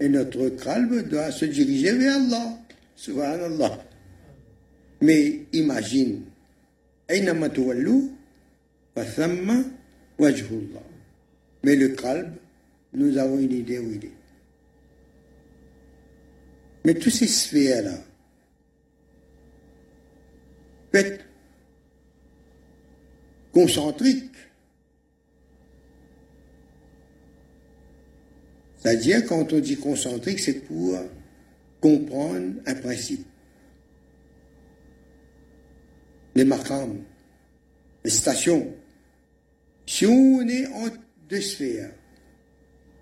Et notre qalb doit se diriger vers Allah. Subhanallah. Mais imagine, mais le calme, nous avons une idée où il est. Mais toutes ces sphères-là, faites concentriques, c'est-à-dire quand on dit concentrique, c'est pour comprendre un principe. Les maqams, les stations. Si on est entre deux sphères,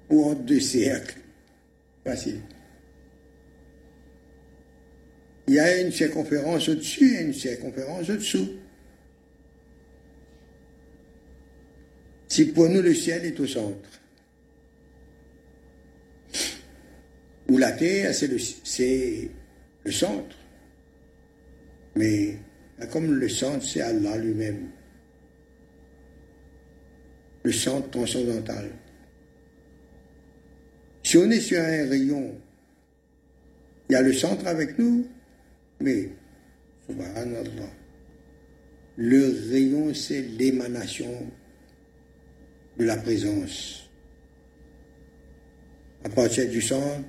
ou entre deux cercles, facile. Il y a une circonférence au-dessus et une circonférence au-dessous. Si pour nous le ciel est au centre, ou la terre, c'est le, le centre. Mais comme le centre, c'est Allah lui-même. Le centre transcendantal. Si on est sur un rayon, il y a le centre avec nous, mais, subhanallah, le rayon, c'est l'émanation de la présence. À partir du centre,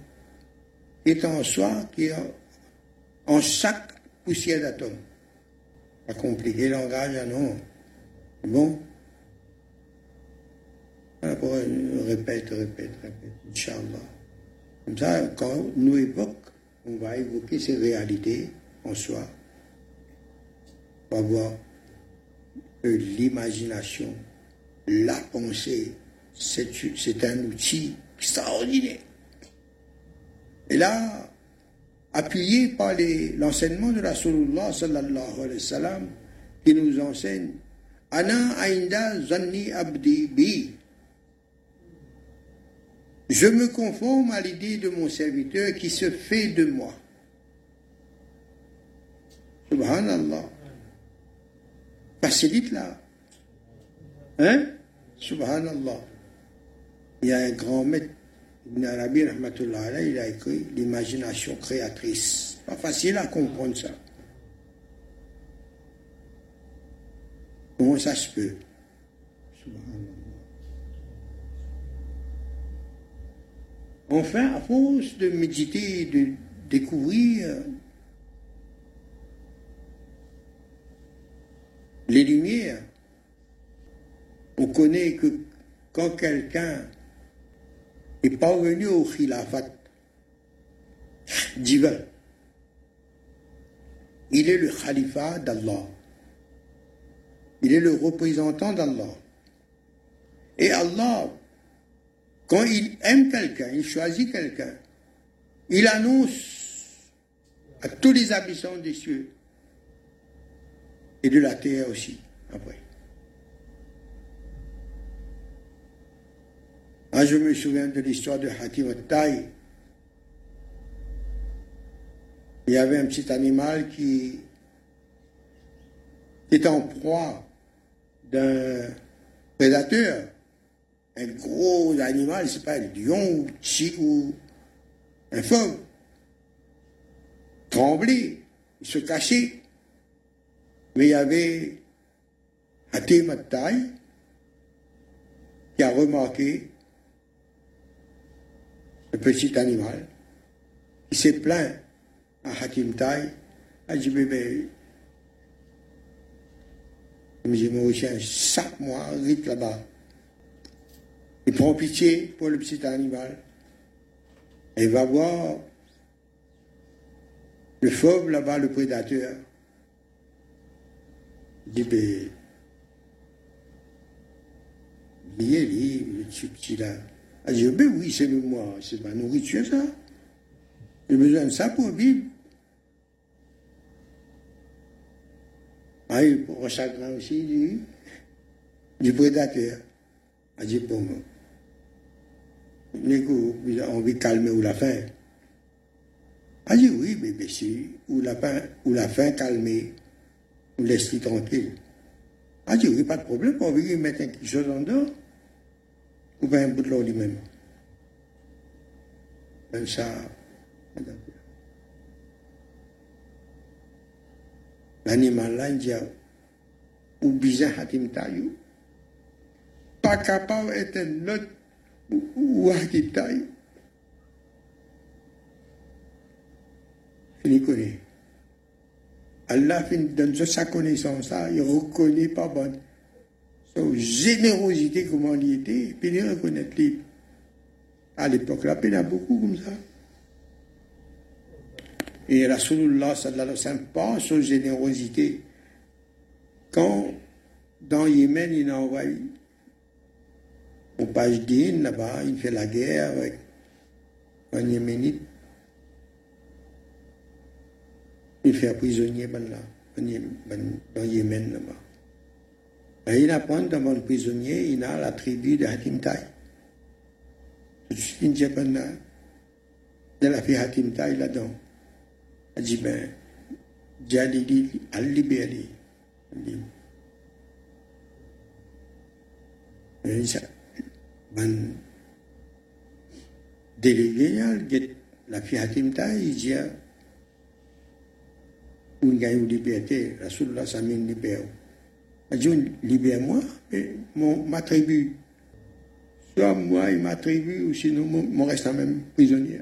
est en soi, qui est en chaque poussière d'atome. Pas compliqué le langage, ah non. Bon. Après, répète, répète, répète, Inch'Allah. Comme ça, quand nous évoquons, on va évoquer ces réalités en soi. On va voir que l'imagination, la pensée, c'est un outil extraordinaire. Et là, appuyé par l'enseignement de Rasulullah sallallahu alayhi qui nous enseigne Ana aïnda zanni abdi bi. Je me conforme à l'idée de mon serviteur qui se fait de moi. Subhanallah. Facilite là. Hein? Subhanallah. Il y a un grand maître, Ibn Arabi, rahmatullah, il a écrit l'imagination créatrice. Pas facile à comprendre ça. Comment ça se peut? Enfin, à force de méditer, de découvrir les lumières, on connaît que quand quelqu'un est parvenu au khilafat divin, il est le khalifa d'Allah. Il est le représentant d'Allah. Et Allah, quand il aime quelqu'un, il choisit quelqu'un, il annonce à tous les habitants des cieux et de la terre aussi. Je me souviens de l'histoire de Hakim al Il y avait un petit animal qui était en proie d'un prédateur. Un gros animal, c'est pas un lion ou, ou un fauve. Tremblé, il se cachait. Mais il y avait taille qui a remarqué le petit animal qui s'est plaint à Hakim Tai, a dit bébé, il dit moi vite là-bas. Il prend pitié pour le petit animal. Il va voir le fauve là-bas, le prédateur. Il dit, ben, il est le petit là. Il dit, ben oui, c'est le moi, c'est ma nourriture ça. J'ai besoin de ça pour vivre. Ah, il pour chagrin aussi du, du prédateur. A dit pour moi. On veut calmer ou la faim. A dit oui, mais si, ou la faim, ou la faim calmer ou laisse tranquille. Ah, dit oui, pas de problème, on veut mettre quelque chose en dehors, ou bien de l'eau lui-même. Comme ça, l'animal là, il dit, ou bizarre, hatim taillou, pas capable d'être un autre, ou hatim taillou. Il connaît. Allah donne sa connaissance, il reconnaît pas bonne. Sa générosité, comment il était, et puis il reconnaît les. À l'époque, il y a beaucoup comme ça. Et Rasulullah sallallahu alayhi wa sallam pense aux générosités. Quand dans Yémen, il envoie au Pajdin, là-bas, il fait la guerre avec un Yéménite. Il fait prisonnier ben là, dans Yémen là-bas. Et il apprend dans mon prisonnier, il a la tribu de Hatim Taï. Tout de suite, ben là, de la fille Hatim Taï là-dedans. Il dit, ben, Jalili, al-libéré. Ben, délégué, la fille Hatim Taï, il dit, ou gagne liberté, Rasulullah Samin libère. Il dit, libère-moi, et mon, ma tribu. Soit moi et ma tribu, ou sinon, mon reste même prisonnier.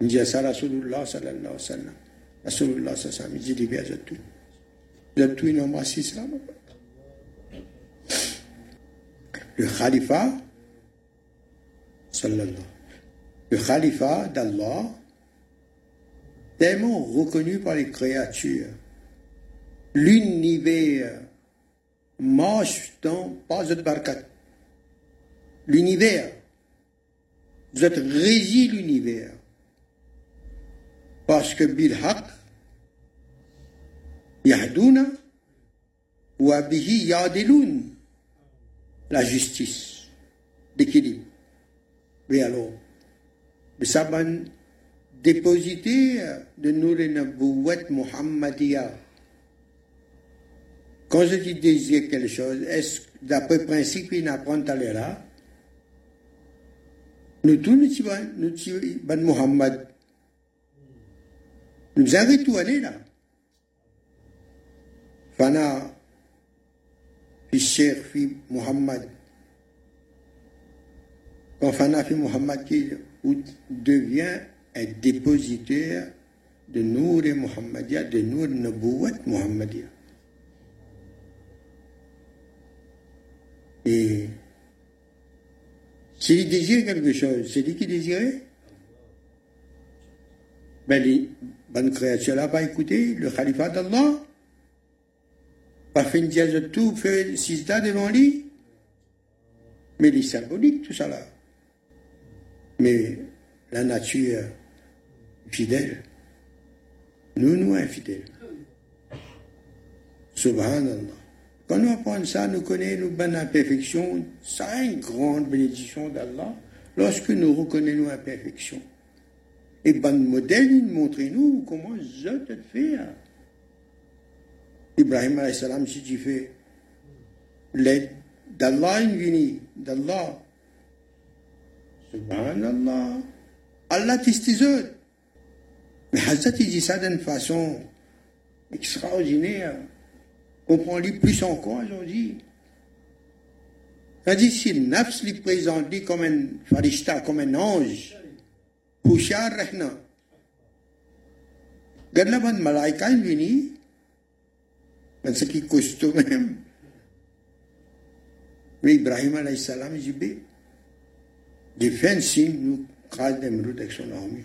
Il dit ça, Rasulullah sallallahu alayhi wa sallam. Il dit, libère, j'ai tout. J'ai tout, il embrasse ça. Le khalifa, sallallahu le khalifa d'Allah, tellement reconnu par les créatures. L'univers marche dans pas de barkat. L'univers. Vous êtes régi l'univers. Parce que bilhaq, yahdouna, ou abihi yadiloun, la justice, l'équilibre. Mais alors, mais ça, déposité de Nabouat Muhammadiya. Quand je dis désir quelque chose, est-ce d'après principe là? Nous tous nous nous ben Muhammad. Nous avons retourné là. Fana, fi Cheikh fi Muhammad quand Fana fi Muhammad qui devient un dépositaire de Nour et Muhammadia, de Nour Nabouat Muhammadia. Et s'il désire quelque chose, c'est lui qui désirait. Ben, les bonnes créatures là pas écouter le califat d'Allah. Pas fait une dièse de tout, fait six devant lui. Mais les symboliques, tout ça là. Mais la nature fidèle, nous, nous infidèles. Subhanallah. Quand nous apprenons ça, nous connaissons nos imperfections. Une grande bénédiction d'Allah lorsque nous reconnaissons nos imperfections. Et bon modèle, il montre-nous comment je te faire. Ibrahim alayhi salam, si tu fais l'aide d'Allah, vient d'Allah. Subhanallah. Allah t'estise. Mais Hazrat, il dit ça d'une façon extraordinaire on prend lui plus encore aujourd'hui. Tandis si nafs lui présente comme un farishta, comme un ange, Pouchard Rehna. Regarde la bande malaika, il vient, parce qu'il costaud même. Mais Ibrahim alayhi salam, il dit, défense si nous crase d'Emrout avec son armée.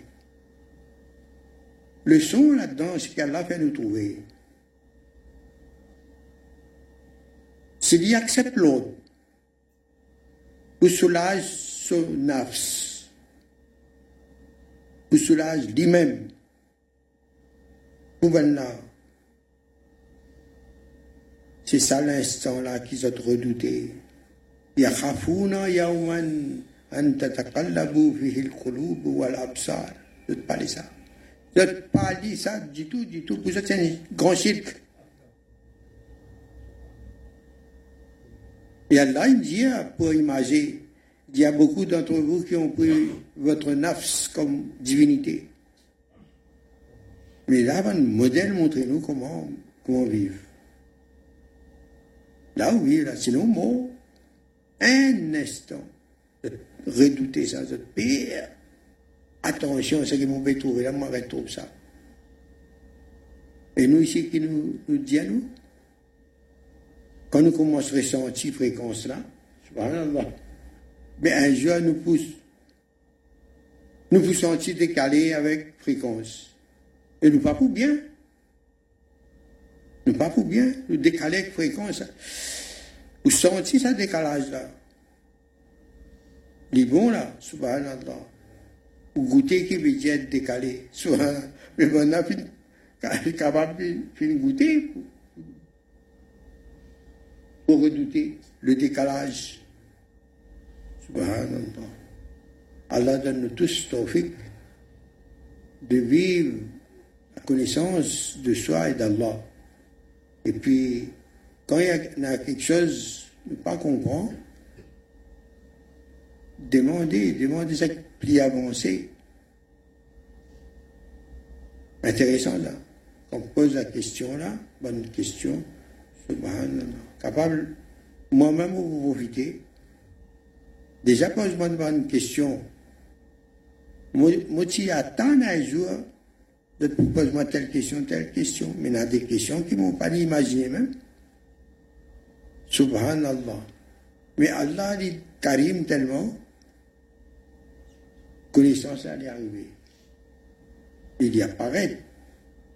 Le son là-dedans, c'est qu'Allah fait nous trouver. S'il y accepte l'autre, ou soulage son nafs, ou soulage lui-même, ou là. C'est ça l'instant-là qu'ils ont redouté. يخافون يوما أن تتقلب فيه القلوب والأبصار. Je ne pas ça. Je ne pas dit ça du tout, du tout. Vous êtes un grand cirque. Et Allah, il dit, pour imaginer, il y a beaucoup d'entre vous qui ont pris votre nafs comme divinité. Mais là, un modèle, montrez-nous comment, comment vivre. Là, oui, là, sinon, mot, un instant, redouter ça, de pire. Attention, ce qui m'ont trouvé là, moi, je trouve ça. Et nous, ici, qui nous, nous dit à nous, quand nous commençons à ressentir fréquence là, subhanallah, mais un jour nous pousse, nous vous sentir décalés avec fréquence. Et nous pas pour bien. Nous pas pour bien, nous décaler avec fréquence. Vous sentez ce décalage là. Les bons là, subhanallah. Vous goûtez qui veut dire décalé. Mais on a capable de goûter pour redouter le décalage. Subhanallah. Allah donne-nous tous tawfiq de vivre la connaissance de soi et d'Allah. Et puis, quand il y a, quelque chose ne pas comprendre, demandez, demandez ça plus avancé. Intéressant là. On pose la question là, bonne question, subhanallah capable, moi-même, vous profiter. Déjà, pose-moi une question. Moi, je attends un jour de poser telle question, telle question. Mais il y a des questions qui ne m'ont pas imaginé même. Subhanallah. Mais Allah dit Karim tellement, connaissance allait arriver. Il y apparaît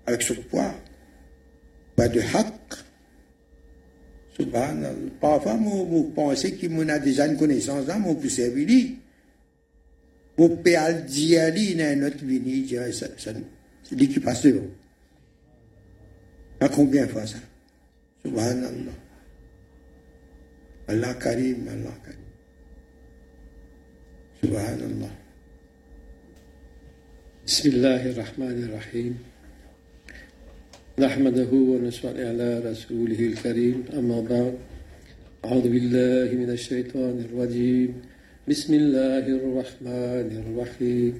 avec ce poids, pas de haqq. Parfois, je pense qu'on a déjà une connaissance, là, mon peut servir. Mon père dit à lui, dans notre vie, c'est lui qui passe devant. À combien de fois ça? Subhanallah. Allah Karim, Allah Karim. Subhanallah. Bismillahirrahmanirrahim. نحمده ونصلي على رسوله الكريم أما بعد أعوذ بالله من الشيطان الرجيم. بسم الله الرحمن الرحيم.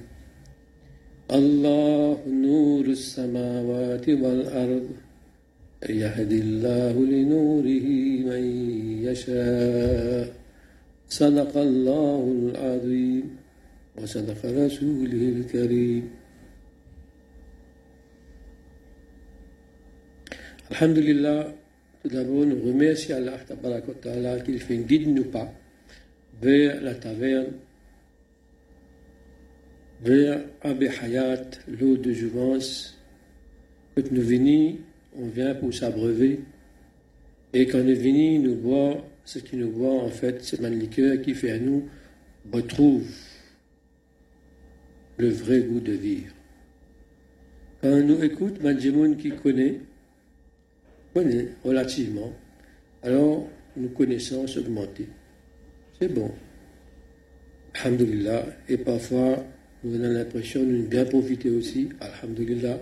الله نور السماوات والأرض يهدي الله لنوره من يشاء. صدق الله العظيم وصدق رسوله الكريم. Alhamdulillah, tout d'abord, nous remercions Allah qu'il fait guide nous pas vers la taverne, vers Abbé Hayat, l'eau de jouvence. Quand nous venons, on vient pour s'abreuver. Et quand nous venons, nous boit ce qui nous boit, en fait, c'est ma liqueur qui fait à nous retrouve le vrai goût de vivre. Quand nous écoute, Manjimoun qui connaît, relativement, alors nos connaissances augmentent. C'est bon. Alhamdulillah. Et parfois, nous avons l'impression de bien profiter aussi. Alhamdulillah.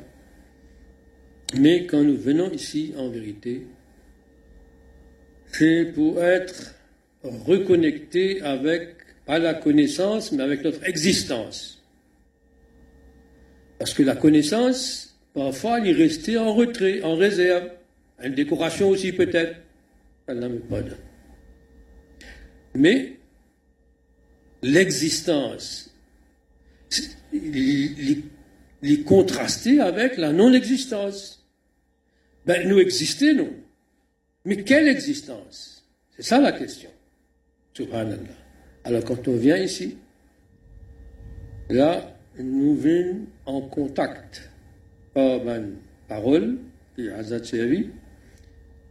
Mais quand nous venons ici, en vérité, c'est pour être reconnecté avec, pas la connaissance, mais avec notre existence. Parce que la connaissance, parfois, elle est restée en retrait, en réserve. Une décoration aussi peut-être. Elle n'en pas. Mais l'existence, les contraster avec la non-existence. Ben, nous existons, nous. Mais quelle existence? C'est ça la question. Subhanallah. Alors quand on vient ici, là, nous venons en contact par ma parole, qui est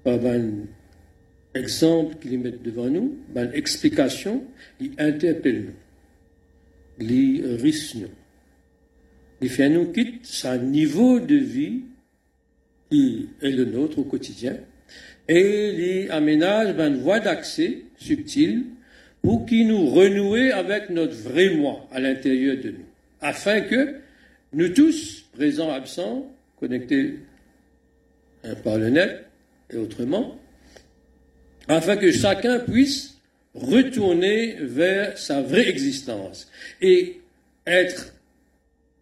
par un exemple qu'ils mettent devant nous, une explication, ils interpellent nous, ils risquent nous. Ils font nous quitte sa niveau de vie qui est le nôtre au quotidien et ils aménagent une voie d'accès subtile pour qu'ils nous renouer avec notre vrai moi à l'intérieur de nous, afin que nous tous, présents, absents, connectés hein, par le net, autrement, afin que chacun puisse retourner vers sa vraie existence et être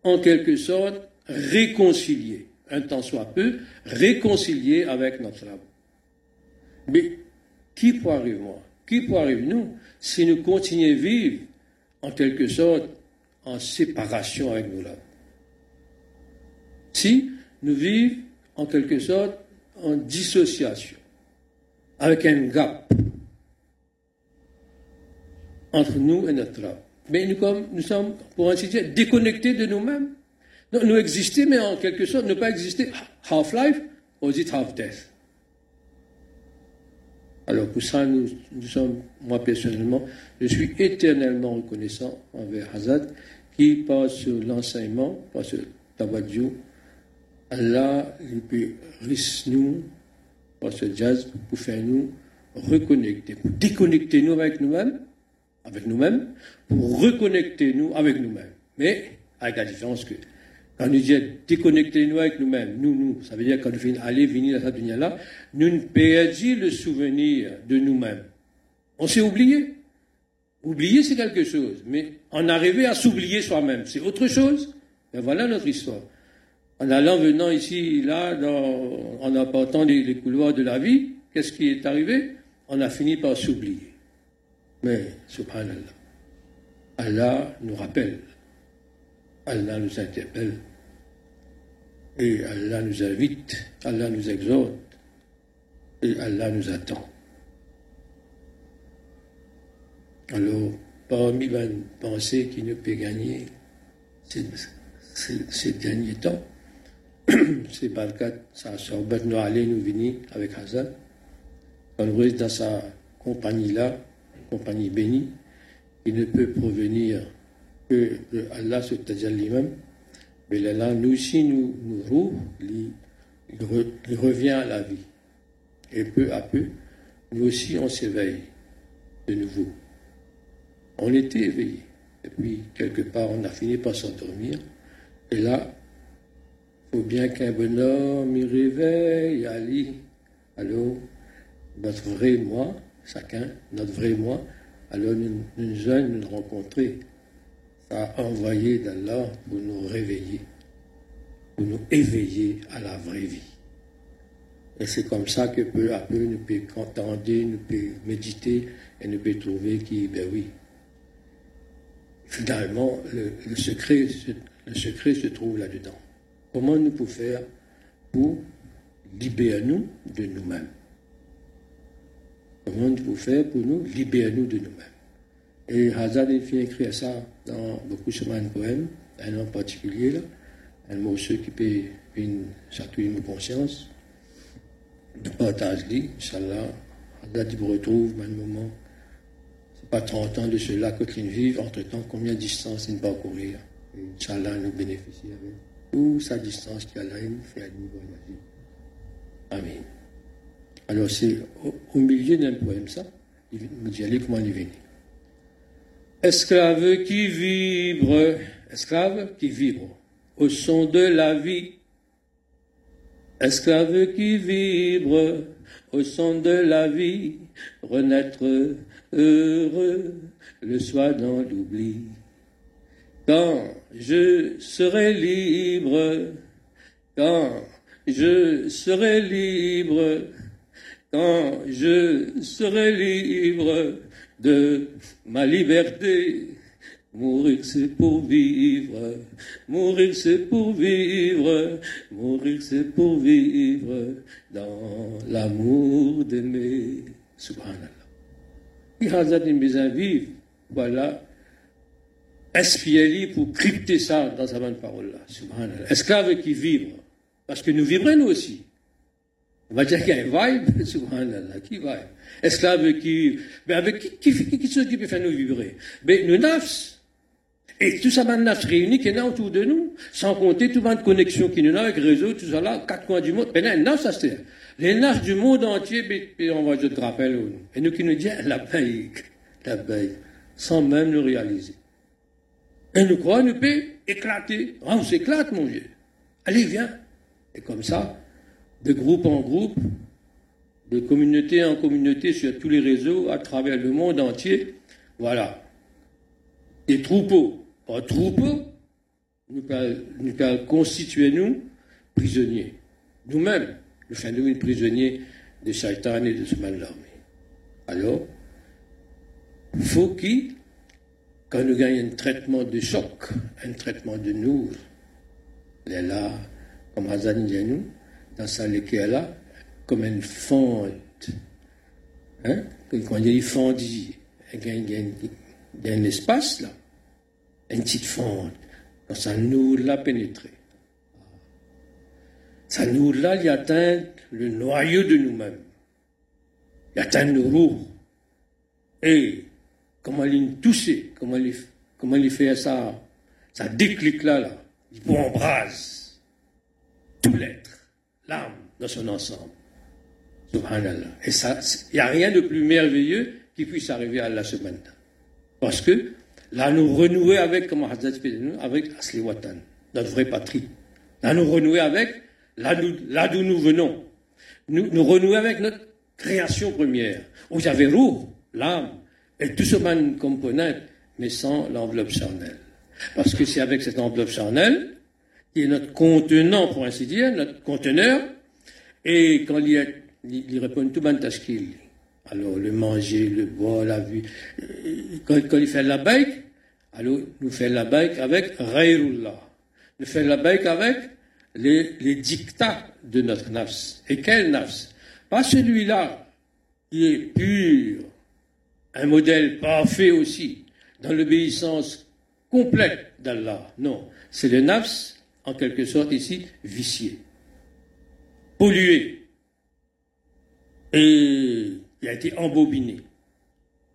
en quelque sorte réconcilié, un temps soit peu, réconcilié avec notre âme. Mais qui peut arriver moi? Qui peut arriver nous si nous continuons à vivre en quelque sorte en séparation avec nous là? Si nous vivons en quelque sorte en dissociation, avec un gap entre nous et notre âme. Mais nous, nous sommes, pour ainsi dire, déconnectés de nous-mêmes. Nous, existons, mais en quelque sorte, ne pas exister. Half-life, ou dit half-death? Alors pour ça, nous, sommes, moi personnellement, je suis éternellement reconnaissant envers Hazad qui, par l'enseignement, par ce tabadjou, Allah il peut nous par ce jazz pour faire nous reconnecter, pour déconnecter nous avec nous-mêmes, avec nous-mêmes, pour reconnecter nous avec nous-mêmes. Mais avec la différence que quand nous disons déconnecter nous avec nous-mêmes, nous, nous, ça veut dire quand nous venons aller venir dans cette dunya-là, nous ne perdons le souvenir de nous-mêmes. On s'est oublié. Oublier, c'est quelque chose, mais en arriver à s'oublier soi-même, c'est autre chose. Et voilà notre histoire en allant, venant ici, là, en apportant les, couloirs de la vie, qu'est-ce qui est arrivé? On a fini par s'oublier. Mais, subhanallah, Allah nous rappelle, Allah nous interpelle, et Allah nous invite, Allah nous exhorte, et Allah nous attend. Alors, parmi les pensées qui nous peut gagner ces derniers temps, c'est le cas, ça Sohbat nous venir avec Hazan. On reste dans sa compagnie-là, compagnie bénie, il ne peut provenir que de Allah, c'est-à-dire lui-même. Mais là, nous aussi, nous, nous rouvre, il, revient à la vie. Et peu à peu, nous aussi, on s'éveille de nouveau. On était éveillés. Et puis, quelque part, on a fini par s'endormir. Et là, faut bien qu'un bonhomme y réveille, Ali. Alors, notre vrai moi, chacun, notre vrai moi, alors nous, nous nous rencontrer. Ça a envoyé d'Allah pour nous réveiller, pour nous éveiller à la vraie vie. Et c'est comme ça que peu à peu nous pouvons contenter, nous pouvons méditer et nous pouvons trouver qui, ben oui, finalement, le, secret, le secret se trouve là-dedans. Comment nous pouvons faire pour libérer nous de nous-mêmes? Comment nous pouvons faire pour nous libérer nous de nous-mêmes? Et Hazard a écrire ça dans beaucoup de poèmes, un en particulier, là, un morceau qui peut une certaine conscience. De partage dit, Inch'Allah, Hazard vous retrouve, un moment, c'est pas 30 ans de cela que vives, entre-temps, combien de distance il parcourir Inch'Allah nous bénéficie avec ou sa distance qui a la fait à niveau de la vie. Amen. Alors c'est au, milieu d'un poème ça, il me dit allez comment il. Esclave qui vibre, esclave qui vibre au son de la vie. Esclave qui vibre au son de la vie, renaître heureux le soir dans l'oubli. Quand je serai libre, quand je serai libre, quand je serai libre de ma liberté, Mourir c'est pour vivre, mourir c'est pour vivre, mourir c'est pour vivre dans l'amour d'aimer. Subhanallah. Il a besoin vivre, voilà inspirez pour crypter ça dans sa bonne parole-là? Esclaves qui vivent. Parce que nous vivrons nous aussi. On va dire qu'il y a un vibe, subhanallah, qui vibe? Esclaves qui Mais avec qui, qui, qui, qui, qui peut faire nous vibrer? Mais nous nafs. Et tout ça, maintenant, réunis qui est là autour de nous, sans compter tout de connexions qui nous a avec réseau, tout ça là, quatre coins du monde. Mais là, nafs, ça c'est. Les nafs du monde entier, on va juste rappeler. Et nous qui nous disons, la paix, la paix, sans même nous réaliser. Et nous croyons, nous peut éclater. On s'éclate, mon Dieu. Allez, viens. Et comme ça, de groupe en groupe, de communauté en communauté, sur tous les réseaux, à travers le monde entier, voilà. Des troupeaux. Pas troupeaux, nous allons constituer nous prisonniers. Nous-mêmes, nous faisons nous prisonniers de Satan et de ce mal l'armée. Alors, faut qu'il quand nous gagnons un traitement de choc, un traitement de nous, elle est là, comme Hazan nous, dans sa là, comme une fente. Hein? Quand il dit fondit, il y a un espace là, une petite fente. Quand ça nous l'a pénétré. Ça nous là, il atteint le noyau de nous-mêmes. Il atteint nos roues. Et comment il touché, comment il, comment il fait ça, ça déclic là, là? Il embrase tout l'être, l'âme dans son ensemble. Subhanallah. Et ça, il n'y a rien de plus merveilleux qui puisse arriver à la semaine. Parce que là, nous renouer avec, comment avec Asli Watan, notre vraie patrie. Là, nous renouer avec, là d'où nous venons. Nous, nous renouer avec notre création première. Où y avait l'âme, et tout ce man component, mais sans l'enveloppe charnelle. Parce que c'est avec cette enveloppe charnelle, qui est notre contenant, pour ainsi dire, notre conteneur, et quand il, il, répond tout tashkil. Alors, le manger, le boire, la vie. Quand, il fait la baïk, alors, nous fait la baïk avec Rayrullah. Nous fait la baïk avec les dictats de notre nafs. Et quel nafs? Pas celui-là qui est pur, un modèle parfait aussi, dans l'obéissance complète d'Allah. Non, c'est le nafs, en quelque sorte ici, vicié, pollué, et il a été embobiné.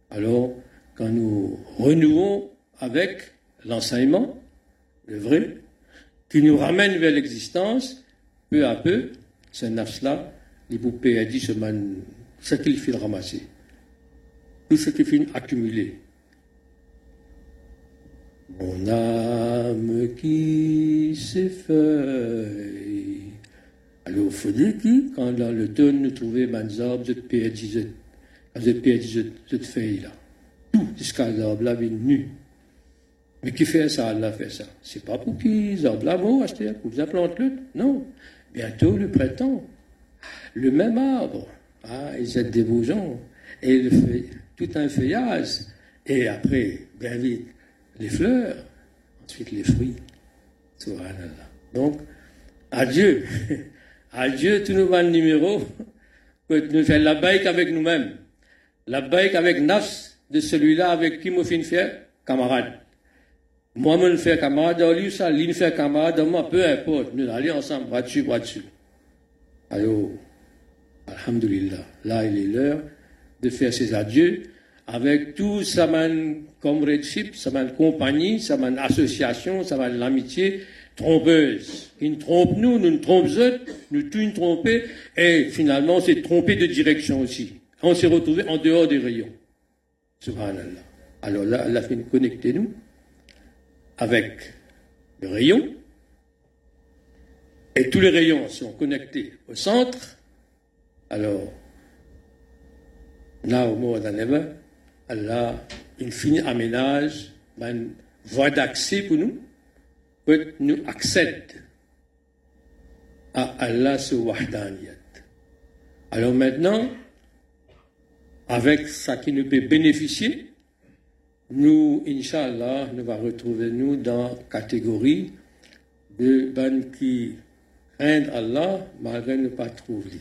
Alors, quand nous renouons avec l'enseignement, le vrai, qui nous ramène vers l'existence, peu à peu, ce nafs-là, les poupées a dit ce qu'il fait ramasser tout ce qui finit accumulé. Mon âme qui s'effeuille. Alors, il faut dire que, quand dans le temps, nous trouvons des arbres, de perdu, vous êtes perdu cette feuille-là. Tout, jusqu'à l'arbre-là, nu. Mais qui fait ça, Allah fait ça C'est pas pour qu'ils arbres là, bon, pour vous planter Non. Bientôt, le printemps. Le même arbre, ah, il jette des bourgeons, et il fait tout un feuillage, et après, bien vite, les fleurs, ensuite les fruits. Subhanallah. Donc, adieu. Adieu tous nos vannes numéros, que nous faisons la baïque avec nous-mêmes. La baïque avec nafs de celui-là avec qui nous fait faire camarade. Moi, je fais camarade, lui, ça, lui fait camarade, moi, peu importe. Nous allons ensemble, bras dessus, bras dessus. Alors, Alhamdulillah, là, il est l'heure de faire ses adieux avec tout sa comradeship, sa compagnie, sa association, sa l'amitié trompeuse. Il trompe nous, nous nous trompe eux, nous tout tromper, et finalement, c'est tromper de direction aussi. On s'est retrouvé en dehors des rayons. Subhanallah. Alors là, elle a fait connecter nous avec le rayon, et tous les rayons sont connectés au centre. Alors, là, au moment d'Aneba, Allah, infini aménage une voie d'accès pour nous, pour que nous accèdons à Allah sur Alors maintenant, avec ça qui nous peut bénéficier, nous, Inch'Allah, nous va retrouver nous dans la catégorie de ban qui craignent Allah malgré ne pas trouver.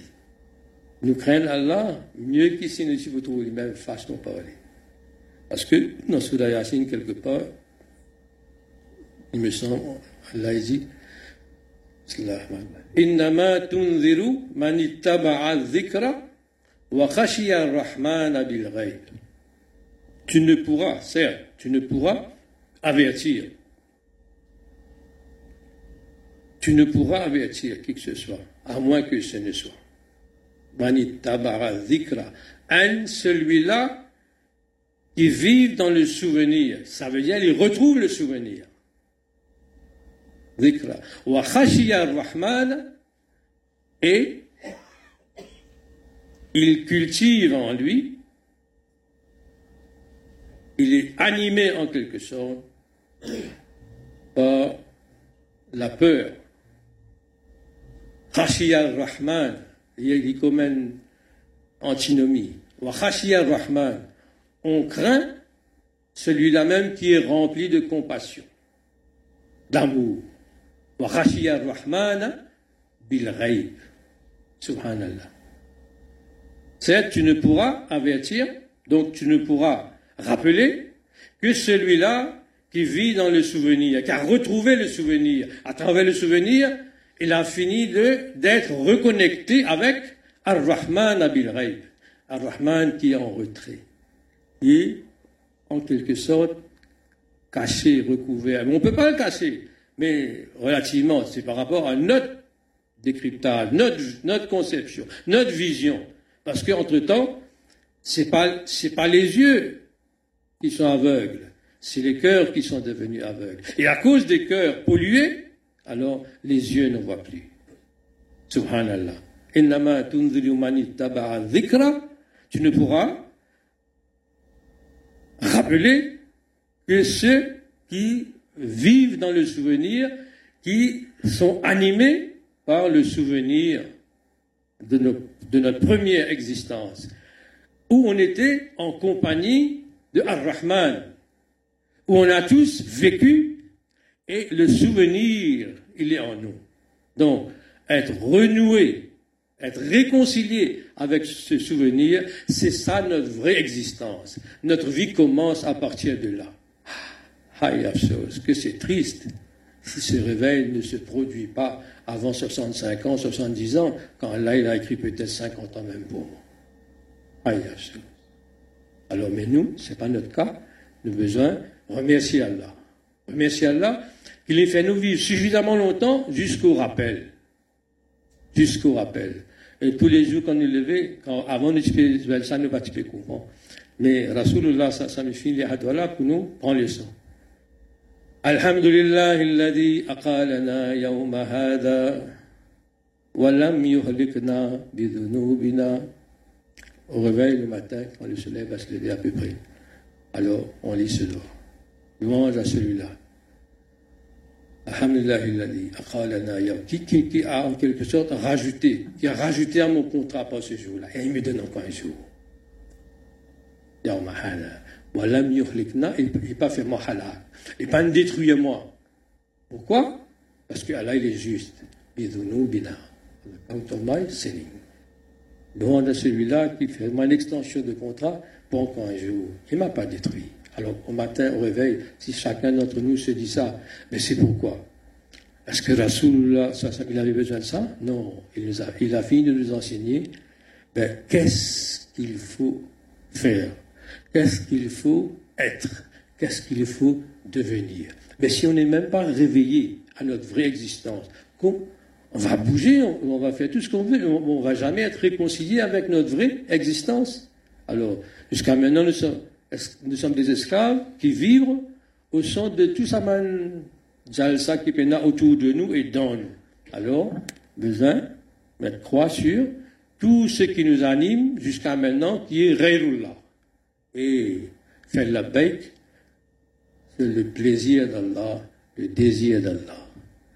Nous craignons Allah mieux nous si vous trouvez même façon de parler. Parce que dans Souda Yassine, quelque part, il me semble, Allah dit, إنما تنذر من اتبع الذكر وخشي الرحمن بالغيب tu ne pourras, certes, tu ne pourras avertir. Tu ne pourras avertir qui que ce soit, à moins que ce ne soit. Bani tabara zikra. Un, celui-là qui vit dans le souvenir. Ça veut dire, il retrouve le souvenir. Wa rahman. Et il cultive en lui il est animé en quelque sorte par la peur. Khashiyar Rahman, il y a une antinomie. Rahman, on craint celui-là même qui est rempli de compassion, d'amour. Khashiyar Rahman bil Subhanallah. Certes, tu ne pourras avertir, donc tu ne pourras rappeler que celui-là qui vit dans le souvenir, qui a retrouvé le souvenir, à travers le souvenir, il a fini d'être reconnecté avec Ar-Rahman Abil Ar-Rahman qui est en retrait, en quelque sorte caché, recouvert. on ne peut pas le cacher, mais relativement, c'est par rapport à notre décryptage, notre, notre conception, notre vision. Parce qu'entre-temps, ce n'est pas, pas les yeux qui sont aveugles, c'est les cœurs qui sont devenus aveugles. Et à cause des cœurs pollués, alors les yeux ne voient plus. Subhanallah. Tu ne pourras rappeler que ceux qui vivent dans le souvenir, qui sont animés par le souvenir de, notre première existence, où on était en compagnie de Ar-Rahman, où on a tous vécu et le souvenir, il est en nous. Donc, être renoué, être réconcilié avec ce souvenir, c'est ça notre vraie existence. Notre vie commence à partir de là. Aïe, que c'est triste si ce réveil ne se produit pas avant 65 ans, 70 ans, quand là il a écrit peut-être 50 ans même pour moi. Alors, mais nous, ce n'est pas notre cas. Nous besoin remercier Allah. Remercier Allah qu'il ait fait nous vivre suffisamment longtemps jusqu'au rappel. Jusqu'au rappel. Et tous les jours qu'on est levé, quand, avant de ben, ça ne va pas courant. Mais Rasulullah, ça, ça me finit les pour nous, prend le sang. الحمد لله الذي أقالنا يوم هذا ولم يهلكنا بذنوبنا au réveil le matin, quand le soleil va se lever à peu près. Alors, on lit ce doigt. Louange à celui-là. qui, qui, a en quelque sorte rajouté, qui a rajouté à mon contrat pour ce jour-là. Et il me donne encore un jour. Il n'est pas fait moi halak. Il n'est pas détruit moi. Pourquoi? Parce qu'Allah, il est juste. Demande à celui-là qui fait une extension de contrat pour encore un jour. Il ne m'a pas détruit. Alors, au matin, au réveil, si chacun d'entre nous se dit ça, mais c'est pourquoi? Est-ce que Rasoul, il avait besoin de ça? Non. Il, a, fini de nous enseigner ben, qu'est-ce qu'il faut faire, qu'est-ce qu'il faut être, qu'est-ce qu'il faut devenir? Mais si on n'est même pas réveillé à notre vraie existence, on va bouger, on, va faire tout ce qu'on veut, on ne va jamais être réconcilié avec notre vraie existence. Alors, jusqu'à maintenant, nous sommes nous sommes des esclaves qui vivent au son de tout ça jalsa qui autour de nous et dans nous. Alors, besoin mettre croix sur tout ce qui nous anime jusqu'à maintenant, qui est Reyrullah. Et faire la bête, c'est le plaisir d'Allah, le désir d'Allah.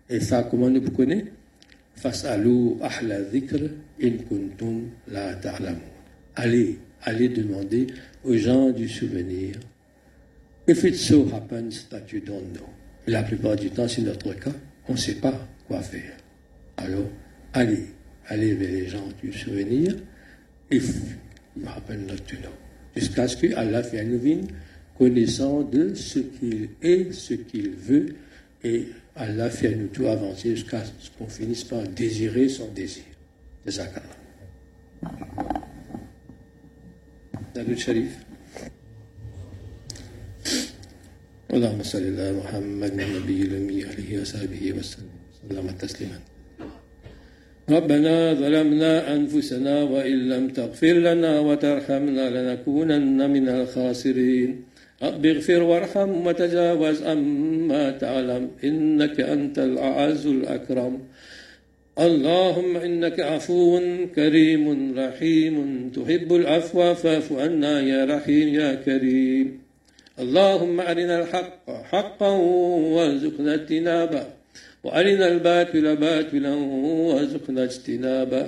Et ça, comment nous connaissons Fas'alou ahla dhikr in kuntum la ta'lamun. Allez, allez demander aux gens du souvenir. If it so happens that you don't know. La plupart du temps, c'est notre cas, on ne sait pas quoi faire. Alors, allez, allez vers les gens du souvenir, if you happen not to know. Jusqu'à ce que Allah vienne connaissant de ce qu'il est, ce qu'il veut, et Allah fait nous tout avancer jusqu'à ce qu'on finisse par désirer son désir. C'est ça, درود شريف اللهم صل على محمد النبي الأمي عليه وصحبه وسلم تسليما ربنا ظلمنا أنفسنا وإن لم تغفر لنا وترحمنا لنكونن من الخاسرين رب اغفر وارحم وتجاوز عما تعلم إنك أنت الأعز الأكرم اللهم إنك عفو كريم رحيم تحب العفو فاعف عنا يا رحيم يا كريم. اللهم أرنا الحق حقا وارزقنا اجتنابه وأرنا الباطل باطلا وارزقنا اجتنابه.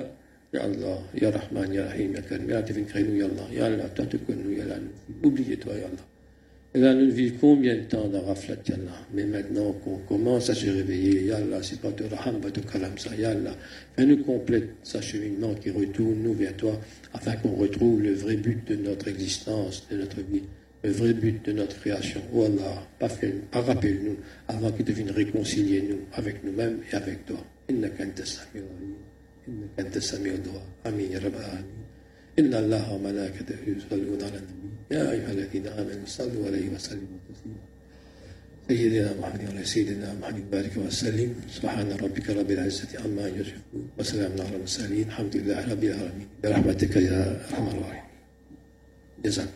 يا الله يا رحمن يا رحيم يا كريم يا تفين يا الله يا الله تتكن يا الله يا الله. Et là, nous vivons combien de temps dans Raflat Yallah? Mais maintenant qu'on commence à se réveiller, Yallah, c'est pas de Raham, pas de Kalam, ça, Yallah. Fais-nous complète ce cheminement qui retourne, nous, vers toi, afin qu'on retrouve le vrai but de notre existence, de notre vie, le vrai but de notre création. Oh Allah, rappelle-nous, avant qu'il devienne réconcilier nous avec nous-mêmes et avec toi. Inna kanta sami Amin, ya Amin. Inna Allah wa malaikatahu yusalluna ala nabi. يا أيها الذين آمنوا صلوا عليه وسلموا تسليما. سيدنا محمد وعلى سيدنا محمد بارك وسلم. سبحان ربك رب العزة عما يصفون. وسلام على المرسلين. الحمد لله رب العالمين. برحمتك يا أرحم الراحمين. جزاكم